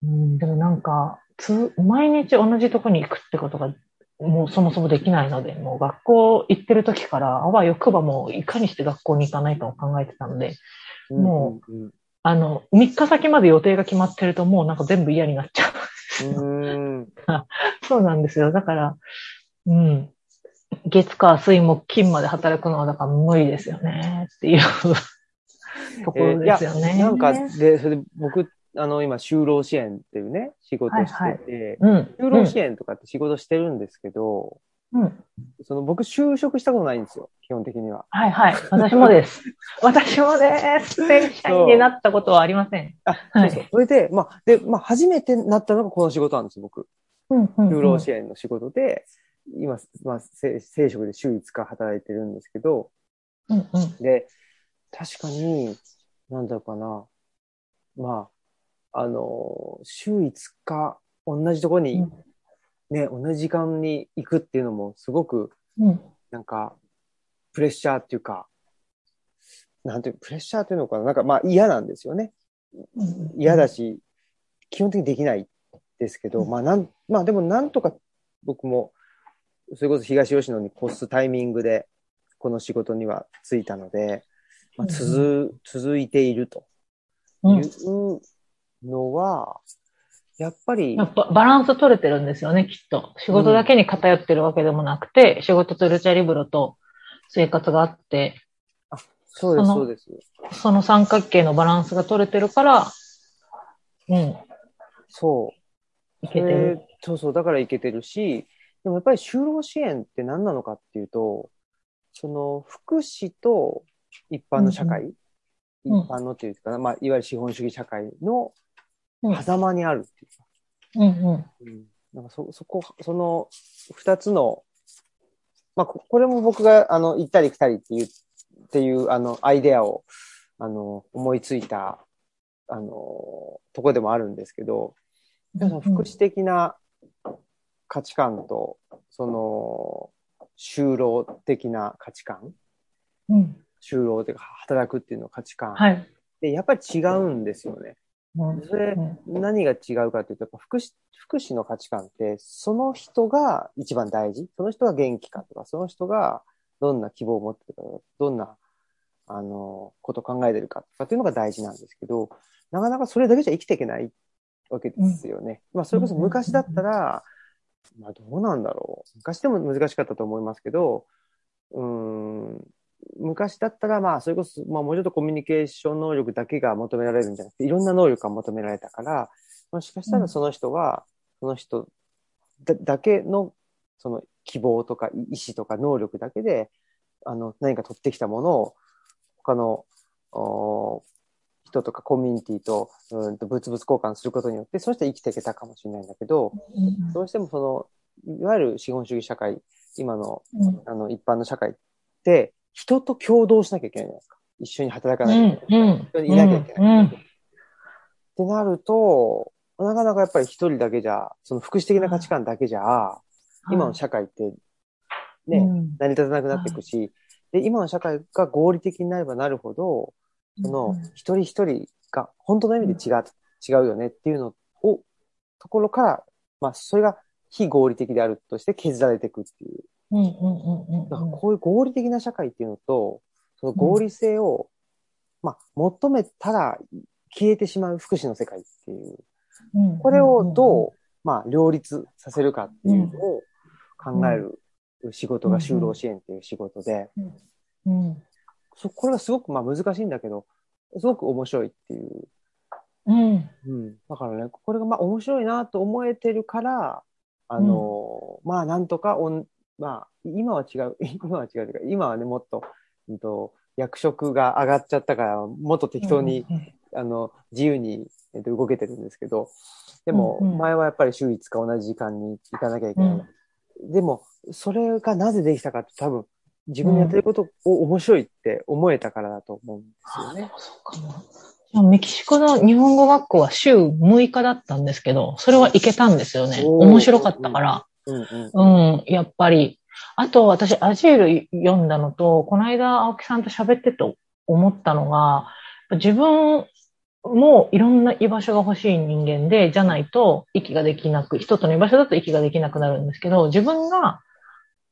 Speaker 2: うん、でもなんか、つ、毎日同じとこに行くってことが、もうそもそもできないので、もう学校行ってる時から、あわよくばもういかにして学校に行かないかを考えてたので、も
Speaker 1: うん、うん
Speaker 2: あの、3日先まで予定が決まってるともうなんか全部嫌になっちゃう。
Speaker 1: うん。
Speaker 2: そうなんですよ。だから、うん。月火水木金まで働くのはだから無理ですよねっていうところですよね。
Speaker 1: いやなんか、で、それで僕、あの、今、就労支援っていうね、仕事してて、
Speaker 2: はいうん。
Speaker 1: 就労支援とかって仕事してるんですけど、
Speaker 2: うん。うん
Speaker 1: その僕、就職したことないんですよ、基本的には。
Speaker 2: はいはい。私もです。私もです。正社員になったことはありません。
Speaker 1: あ、
Speaker 2: はい
Speaker 1: そうそう。それで、まあ、で、まあ、初めてなったのがこの仕事なんですよ、僕。
Speaker 2: うんうん
Speaker 1: 就労支援の仕事で、今、まあ、正正職で週5日働いてるんですけど、
Speaker 2: うんうん。
Speaker 1: で、確かに、なんだろうかな。まあ、あの、週5日、同じところに、
Speaker 2: うん
Speaker 1: ね、同じ時間に行くっていうのも、すごく、
Speaker 2: うん。
Speaker 1: なんか、プレッシャーっていうか、なんていう、プレッシャーっていうのかななんか、まあ嫌なんですよね。嫌だし、基本的にできないですけど、
Speaker 2: うん
Speaker 1: まあなん、まあでもなんとか僕も、それこそ東吉野に越すタイミングで、この仕事にはついたので、まあ、続、続いていると
Speaker 2: うん。
Speaker 1: いうのは、やっぱり
Speaker 2: や、っぱバランス取れてるんですよね、きっと。仕事だけに偏ってるわけでもなくて、仕事とルチャリブロと生活があって、
Speaker 1: そうです、
Speaker 2: そ
Speaker 1: うです。
Speaker 2: その三角形のバランスが取れてるから、うん、
Speaker 1: そう。
Speaker 2: いけてる。
Speaker 1: えーそうそう、だからいけてるし、でもやっぱり就労支援って何なのかっていうと、その福祉と一般の社会、一般のっていうかな、まあ、いわゆる資本主義社会の
Speaker 2: うん。
Speaker 1: 狭間にあるっていうか、
Speaker 2: うん
Speaker 1: なんかそ、そこ、その二つの、まあ、ここれも僕が、あの、行ったり来たりっていう、っていう、あの、アイデアを、あの、思いついた、あの、とこでもあるんですけど、その福祉的な価値観と、その、就労的な価値観、
Speaker 2: うん。
Speaker 1: 就労っていうか、働くっていうの価値観、
Speaker 2: はい。
Speaker 1: で、やっぱり違うんですよね。
Speaker 2: うん
Speaker 1: それ、何が違うかというと、やっぱ福祉、福祉の価値観って、その人が一番大事。その人が元気かとか、その人がどんな希望を持ってるか、どんな、あの、ことを考えてるかとかっていうのが大事なんですけど、なかなかそれだけじゃ生きていけないわけですよね。まあ、それこそ昔だったら、まあ、どうなんだろう。昔でも難しかったと思いますけど、うーん、昔だったら、まあ、それこそ、まあ、もうちょっとコミュニケーション能力だけが求められるんじゃなくて、いろんな能力が求められたから、もしかしたらその人は、その人だだけの、その希望とか意思とか能力だけで、あの、何か取ってきたものを、他の、お人とかコミュニティと、うんと、物々交換することによって、その人は生きていけたかもしれないんだけど、
Speaker 2: うん。
Speaker 1: どうしてもその、いわゆる資本主義社会、今の、
Speaker 2: うん。
Speaker 1: あの、一般の社会って、人と共同しなきゃいけないじゃないですか。一緒に働か
Speaker 2: う
Speaker 1: なきゃいけない。
Speaker 2: んうん
Speaker 1: いなきゃいけない。
Speaker 2: うん
Speaker 1: ってなると、なかなかやっぱり一人だけじゃ、その福祉的な価値観だけじゃ、今の社会ってね、
Speaker 2: うん
Speaker 1: 成り立たなくなっていくし、で、今の社会が合理的になればなるほど、その一人一人が本当の意味で違う、違うよねっていうのを、ところから、まあ、それが非合理的であるとして削られていくっていう。
Speaker 2: うんうんうんうん
Speaker 1: だからこういう合理的な社会っていうのと、その合理性を、まあ、求めたら消えてしまう福祉の世界っていう。
Speaker 2: うん
Speaker 1: これをどう、まあ、両立させるかっていうのを考える仕事が就労支援っていう仕事で、
Speaker 2: うん
Speaker 1: そこれがすごくまあ難しいんだけど、すごく面白いっていう。
Speaker 2: うん。
Speaker 1: うん。だからね、これがまあ面白いなと思えてるから、あの、まあなんとかまあ今は違う、今は違うというか、今はね、もっと、うんと、役職が上がっちゃったから、もっと適当に、あの、自由に、えっと、動けてるんですけど、でも、
Speaker 2: うんうん
Speaker 1: 前はやっぱり週5日同じ時間に行かなきゃいけない。でも、それがなぜできたかって多分、自分のやってることを面白いって思えたからだと思うんですよね。
Speaker 2: そうかも。メキシコの日本語学校は週6日だったんですけど、それは行けたんですよね。面白かったから。
Speaker 1: うんうん
Speaker 2: うん、やっぱり。あと、私、アジール読んだのと、この間、青木さんと喋ってと思ったのが、自分もいろんな居場所が欲しい人間で、じゃないと息ができなく、一つの居場所だと息ができなくなるんですけど、自分が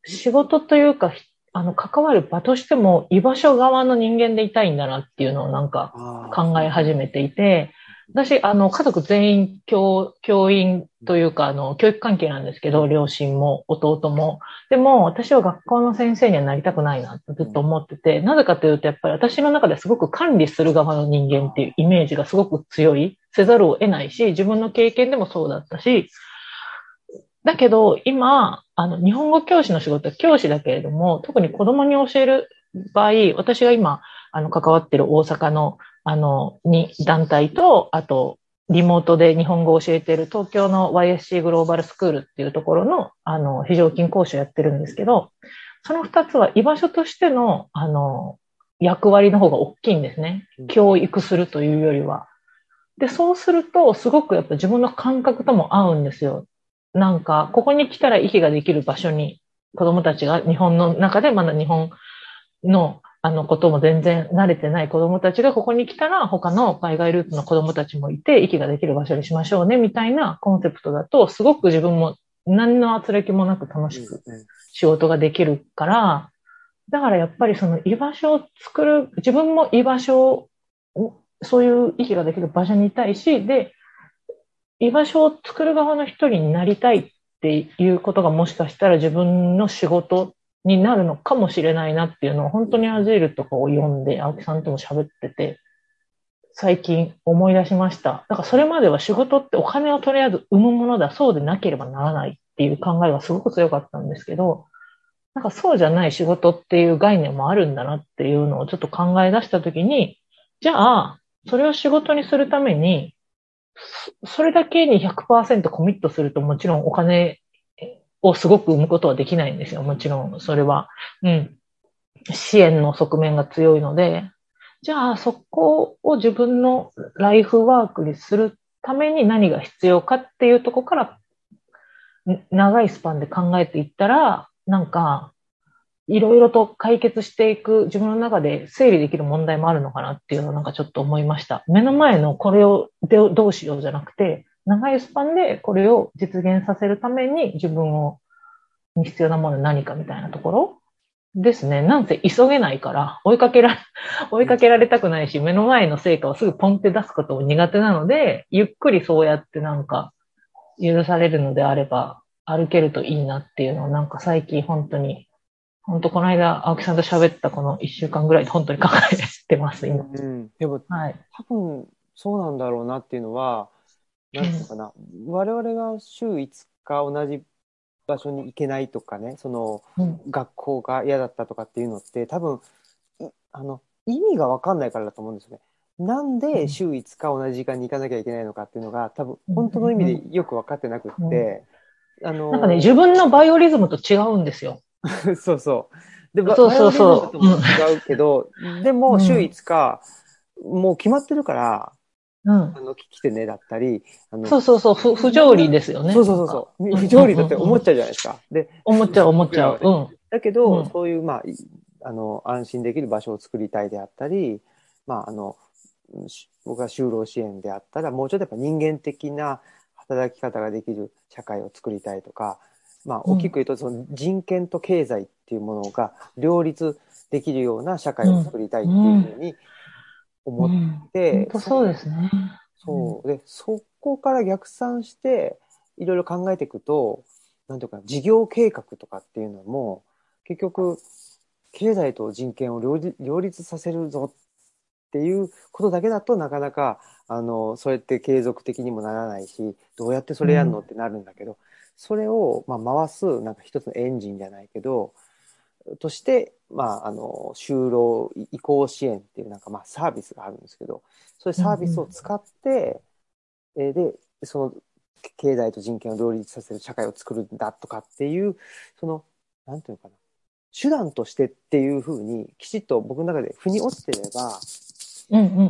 Speaker 2: 仕事というか、あの、関わる場としても居場所側の人間でいたいんだなっていうのをなんか考え始めていて、私、あの、家族全員教、教員というか、あの、教育関係なんですけど、両親も弟も。でも、私は学校の先生にはなりたくないなってずっと思ってて、なぜかというと、やっぱり私の中ですごく管理する側の人間っていうイメージがすごく強い、せざるを得ないし、自分の経験でもそうだったし、だけど、今、あの、日本語教師の仕事は教師だけれども、特に子供に教える場合、私が今、あの、関わってる大阪のあの、に、団体と、あと、リモートで日本語を教えている東京の YSC グローバルスクールっていうところの、あの、非常勤講師をやってるんですけど、その二つは居場所としての、あの、役割の方が大きいんですね。教育するというよりは。で、そうすると、すごくやっぱ自分の感覚とも合うんですよ。なんか、ここに来たら息ができる場所に、子供たちが日本の中でまだ日本のあのことも全然慣れてない子供たちがここに来たら他の海外ルーツの子供たちもいて息ができる場所にしましょうねみたいなコンセプトだとすごく自分も何の圧力もなく楽しく仕事ができるから、だからやっぱりその居場所を作る、自分も居場所を、そういう息ができる場所にいたいし、で、居場所を作る側の一人になりたいっていうことがもしかしたら自分の仕事になるのかもしれないなっていうのを本当にアジールとかを読んで青木さんとも喋ってて最近思い出しました。だからそれまでは仕事ってお金をとりあえず生むものだ、そうでなければならないっていう考えがすごく強かったんですけど、なんかそうじゃない仕事っていう概念もあるんだなっていうのをちょっと考え出したときに、じゃあ、それを仕事にするために、それだけに100%コミットするともちろんお金をすごく生むことはできないんですよ。もちろん、それは。うん。支援の側面が強いので、じゃあそこを自分のライフワークにするために何が必要かっていうとこから、長いスパンで考えていったら、なんか、いろいろと解決していく自分の中で整理できる問題もあるのかなっていうのをなんかちょっと思いました。目の前のこれをどうしようじゃなくて、長いスパンでこれを実現させるために自分をに必要なもの何かみたいなところ？ですね。なんせ急げないから、追いかけら、追いかけられたくないし、目の前の成果をすぐポンって出すことも苦手なので、ゆっくりそうやってなんか許されるのであれば歩けるといいなっていうのをなんか最近本当に、本当この間青木さんと喋ったこの一週間ぐらいで本当に考えてます、今。
Speaker 1: うん。でも、はい、多分そうなんだろうなっていうのは、なんていうかな、うん、我々が週5日同じ場所に行けないとかね、その、うん、学校が嫌だったとかっていうのって、多分、あの、意味がわかんないからだと思うんですよね。なんで週5日同じ時間に行かなきゃいけないのかっていうのが、多分、本当の意味でよく分かってなくって、
Speaker 2: うん、あのなんかね、自分のバイオリズムと違うんですよ。
Speaker 1: そうそう。で、
Speaker 2: そうそうそ
Speaker 1: う。違うけど、でも週5日、もう決まってるから、
Speaker 2: うん。
Speaker 1: あの、来てねだったり、あの、
Speaker 2: そうそうそう、不不条理ですよね。
Speaker 1: そうそうそう不条理だって思っちゃうじゃないですか。で、
Speaker 2: 思っちゃう思っちゃう。うん。
Speaker 1: だけど、うん、そういう、まあ、あの、安心できる場所を作りたいであったり、まあ、あの、僕は就労支援であったら、もうちょっとやっぱ人間的な働き方ができる社会を作りたいとか、まあ、大きく言うと、その人権と経済っていうものが両立できるような社会を作りたいっていうふうに思って、
Speaker 2: うん、そうですね。
Speaker 1: そう。で、そこから逆算して、いろいろ考えていくと、なんていうか、事業計画とかっていうのも、結局、経済と人権を両立させるぞっていうことだけだとなかなか、あの、それって継続的にもならないし、どうやってそれやるのってなるんだけど、うん、それを、まあ、回す、なんか一つのエンジンじゃないけど、として、まあ、あの、就労移行支援っていうなんかまあサービスがあるんですけど、そういうサービスを使って、うん、えで、その経済と人権を両立させる社会を作るんだとかっていう、その、なんていうのかな、手段としてっていうふうに、きちっと僕の中で腑に落ちてれば、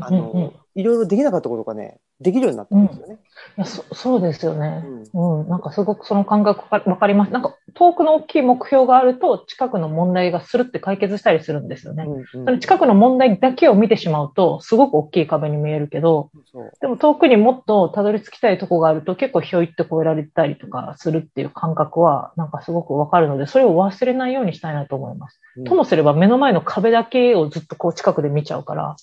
Speaker 1: あの、いろいろできなかったことがね、できるようになったんですよね。
Speaker 2: いやそそうですよね。うん、なんかすごくその感覚わかります。なんか遠くの大きい目標があると近くの問題がスルって解決したりするんですよね。
Speaker 1: うんうん
Speaker 2: その近くの問題だけを見てしまうと、すごく大きい壁に見えるけど、でも遠くにもっとたどり着きたいとこがあると結構ひょいって越えられたりとかするっていう感覚はなんかすごくわかるので、それを忘れないようにしたいなと思います。
Speaker 1: うん
Speaker 2: ともすれば目の前の壁だけをずっとこう近くで見ちゃうから、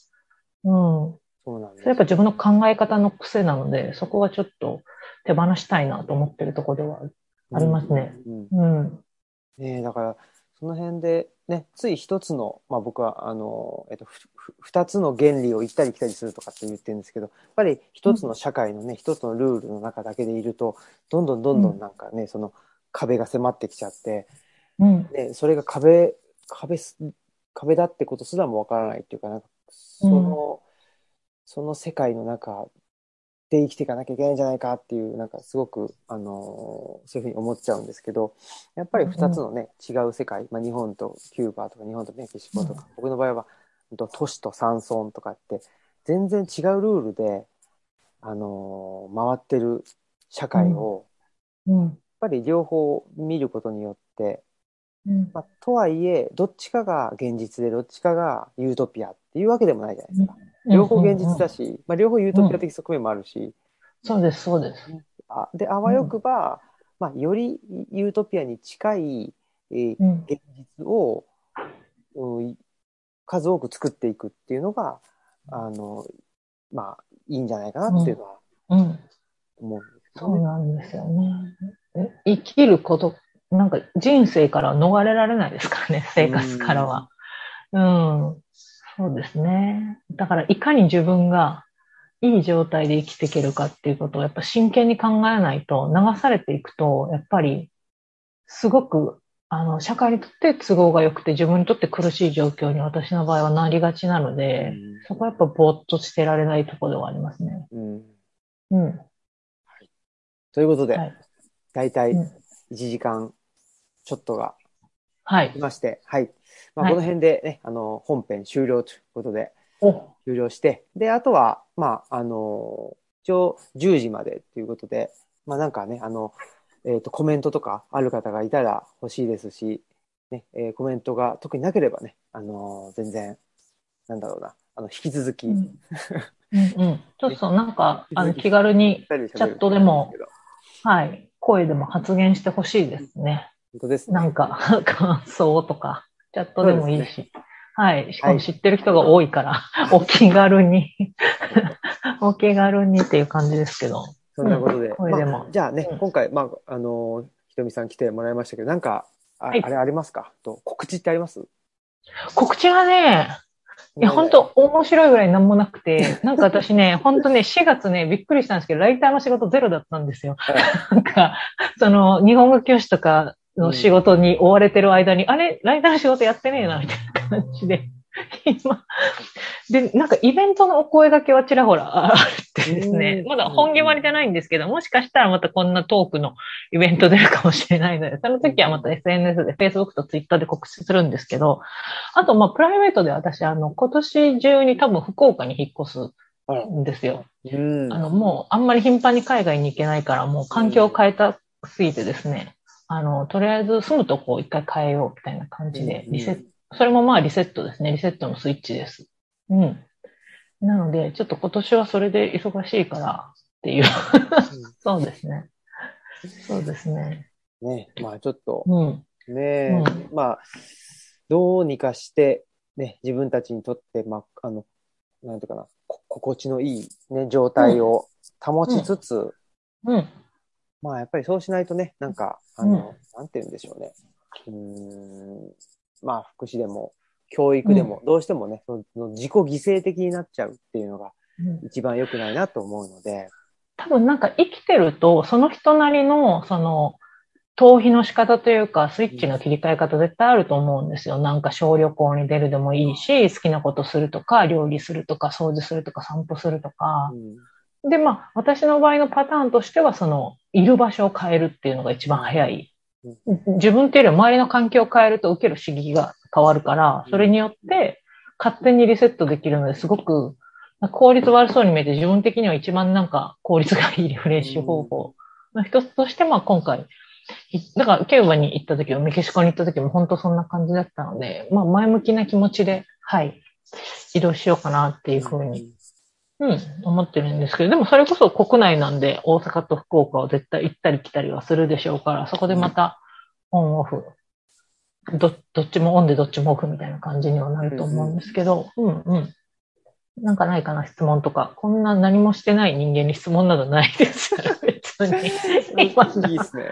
Speaker 2: うん。
Speaker 1: そうなんです
Speaker 2: それやっぱ自分の考え方の癖なので、そこはちょっと手放したいなと思ってるところではありますね。
Speaker 1: うんうん
Speaker 2: うん。
Speaker 1: だから、その辺で、ね、つい一つの、まあ僕は、あの、えっと、ふふ二つの原理を行ったり来たりするとかって言ってるんですけど、やっぱり一つの社会のね、一つのルールの中だけでいると、どんどんどんどんなんかね、その壁が迫ってきちゃって、
Speaker 2: うん。
Speaker 1: ね、それが壁、壁す、壁だってことすらもわからないっていうか、なんか、その、その世界の中で生きていかなきゃいけないんじゃないかっていう、なんかすごく、あのそういうふうに思っちゃうんですけど、やっぱり二つのね、違う世界、まあ日本とキューバとか日本とメキシコとか、僕の場合は、都市と山村とかって、全然違うルールで、あの回ってる社会を、
Speaker 2: うん。
Speaker 1: やっぱり両方見ることによって、
Speaker 2: うん。
Speaker 1: まあ、とはいえ、どっちかが現実で、どっちかがユートピアっていうわけでもないじゃないですか。両方現実だ
Speaker 2: し。
Speaker 1: し、まあ、両方ユートピア的側面もあるし、
Speaker 2: そうです、そうです。
Speaker 1: あで、あわよくば、まあ、よりユートピアに近い、えー
Speaker 2: うん。
Speaker 1: 現実を、うん数多く作っていくっていうのが、あの、まあ、いいんじゃないかなっていうのは
Speaker 2: うん。
Speaker 1: 思うんです。
Speaker 2: そうなんですよね。え生きること、なんか人生からは逃れられないですからね、生活からは。うん。そうですね。だから、いかに自分がいい状態で生きていけるかっていうことをやっぱ真剣に考えないと、流されていくと、やっぱり、すごく、あの、社会にとって都合が良くて、自分にとって苦しい状況に私の場合はなりがちなので、そこはやっぱぼーっとしてられないところではありますね。
Speaker 1: うんうん
Speaker 2: うん。
Speaker 1: ということで、
Speaker 2: はい。
Speaker 1: 大体
Speaker 2: うん
Speaker 1: 1時間ちょっとが
Speaker 2: はい
Speaker 1: 来。まして、はい。まあ、
Speaker 2: はい
Speaker 1: この辺でね、あの、本編終了ということで、
Speaker 2: お、
Speaker 1: 終了して、で、あとは、まあ、あの、一応10時までということで、まあなんかね、あの、えっ、と、コメントとかある方がいたら欲しいですし、ね、えーコメントが特になければね、あの全然、なんだろうな、あの、引き続き、
Speaker 2: うんうんうん。ちょっとなんか、あの、気軽に、チャットでもはい、声でも発言してほしいですね。
Speaker 1: 本当ですね。
Speaker 2: なんか、感想とか、チャットでもいいし。はい。しかも知ってる人が多いから、お気軽に、お気軽にっていう感じですけど。
Speaker 1: そんなことで。
Speaker 2: うん。声でも。
Speaker 1: まあじゃあね、
Speaker 2: うん。
Speaker 1: 今回、まあ、あのひとみさん来てもらいましたけど、なんか、あ,、
Speaker 2: はい。
Speaker 1: あれありますか？と告知ってあります？
Speaker 2: 告知がね、いや、本当面白いぐらいなんもなくて、なんか私ね、本当ね、4月ね、びっくりしたんですけど、ライターの仕事ゼロだったんですよ。なんか、その、日本語教師とかの仕事に追われてる間に、あれ、ライターの仕事やってねえな、みたいな感じで。今、で、なんかイベントのお声掛けはちらほらあ ってですね。
Speaker 1: う、ん。
Speaker 2: まだ本決まりじゃないんですけど、もしかしたらまたこんなトークのイベント出るかもしれないので、その時はまた SNS で Facebook と Twitter で告知するんですけど、あと、まあ、プライベートで私、あの、今年中に多分福岡に引っ越すんですよ。
Speaker 1: うん。
Speaker 2: あの、もう、あんまり頻繁に海外に行けないから、もう環境を変えたすぎてですね、あの、とりあえず住むとこを一回変えようみたいな感じで、
Speaker 1: うん
Speaker 2: リセット、それもまあリセットですね。リセットのスイッチです。うん。なので、ちょっと今年はそれで忙しいからっていう。そうですね。そうですね。
Speaker 1: ね、まあちょっと、
Speaker 2: うん。
Speaker 1: ね、
Speaker 2: う
Speaker 1: まあ、どうにかして、ね、自分たちにとって、まあ、あの、なんていうかな、こ心地のいい、ね、状態を保ちつつ、
Speaker 2: うん。
Speaker 1: まあやっぱりそうしないとね、なんか、あの、なんて言うんでしょうね。うーん、まあ福祉でも、教育でも、どうしてもね、その自己犠牲的になっちゃうっていうのが
Speaker 2: うん。
Speaker 1: 一番良くないなと思うので、
Speaker 2: 多分なんか生きてると、その人なりの、その、逃避の仕方というか、スイッチの切り替え方絶対あると思うんですよ。なんか小旅行に出るでもいいし、好きなことするとか、料理するとか、掃除するとか、散歩するとか。
Speaker 1: う。ん
Speaker 2: で、まあ、私の場合のパターンとしては、その、いる場所を変えるっていうのが一番早い。自分っていうより周りの環境を変えると受ける刺激が変わるから、それによって勝手にリセットできるのですごく効率悪そうに見えて自分的には一番なんか効率がいいリフレッシュ方法。の一つとして、まあ今回、だからキューバに行った時はメキシコに行った時も本当そんな感じだったので、まあ前向きな気持ちで、はい、移動しようかなっていうふうに、うん、思ってるんですけど、でもそれこそ国内なんで大阪と福岡を絶対行ったり来たりはするでしょうから、そこでまたオンオフ、どどっちもオンでどっちもオフみたいな感じにはなると思うんですけど、うんうん。なんかないかな、質問とか。こんな何もしてない人間に質問などないです。別に。
Speaker 1: いいですね。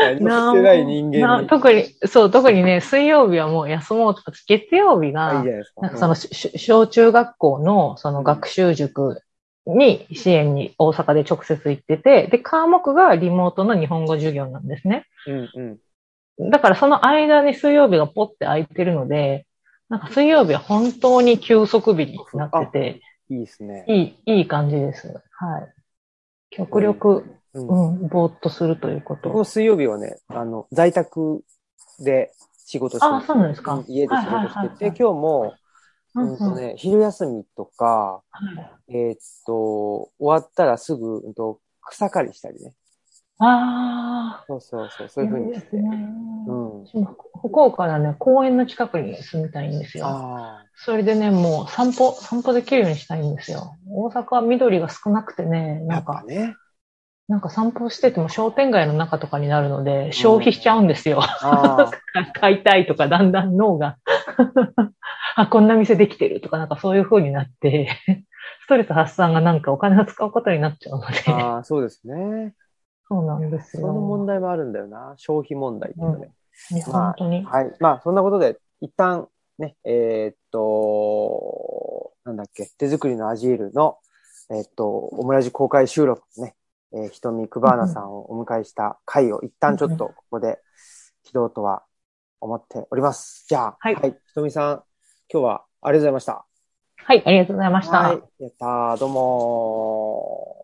Speaker 1: 何もしてない人間
Speaker 2: に。特に、そう、特にね、水曜日はもう休もうとか、月曜日が、なんかその、小中学校のその学習塾に支援に大阪で直接行ってて、で、科目がリモートの日本語授業なんですね。
Speaker 1: うんうん
Speaker 2: だからその間に水曜日がポッて空いてるので、なんか水曜日は本当に休息日になってて、
Speaker 1: いいですね。
Speaker 2: いい、いい感じです。はい。極力、うん、うん、ぼーっとするということ。
Speaker 1: この水曜日はね、あの、在宅で仕事して
Speaker 2: あ、そうなんですか。
Speaker 1: 家で仕事してて、今日も、うんとね、昼休みとか、はい、えー、っと、終わったらすぐ、うんと、草刈りしたりね。
Speaker 2: ああ。
Speaker 1: そうそうそう、そういうふうにして。ね、
Speaker 2: うん。福岡のね、公園の近くに住みたいんですよ。それでね、もう散歩、散歩できるようにしたいんですよ。大阪は緑が少なくてね、なんか、ね、なんか散歩してても商店街の中とかになるので、消費しちゃうんですよ。うん、買いたいとか、だんだん脳が あ、こんな店できてるとか、なんかそういう風になって ストレス発散がなんかお金を使うことになっちゃうので
Speaker 1: ああ、そうですね。
Speaker 2: そうなんですよ。
Speaker 1: その問題もあるんだよな。消費問題ってね。
Speaker 2: うん、本当に。
Speaker 1: はい。まあ、そんなことで、一旦、ね、えー、っと、なんだっけ、手作りのアジールの、えー、っと、オムラジ公開収録ね、えー、ひとみくばーなさんをお迎えした回を一旦ちょっとここで起動とは思っております。じゃあ、はい。はい、ひとみさん、今日はありがとうございました。
Speaker 2: はい、ありがとうございました。はい、
Speaker 1: やったー、どうもー。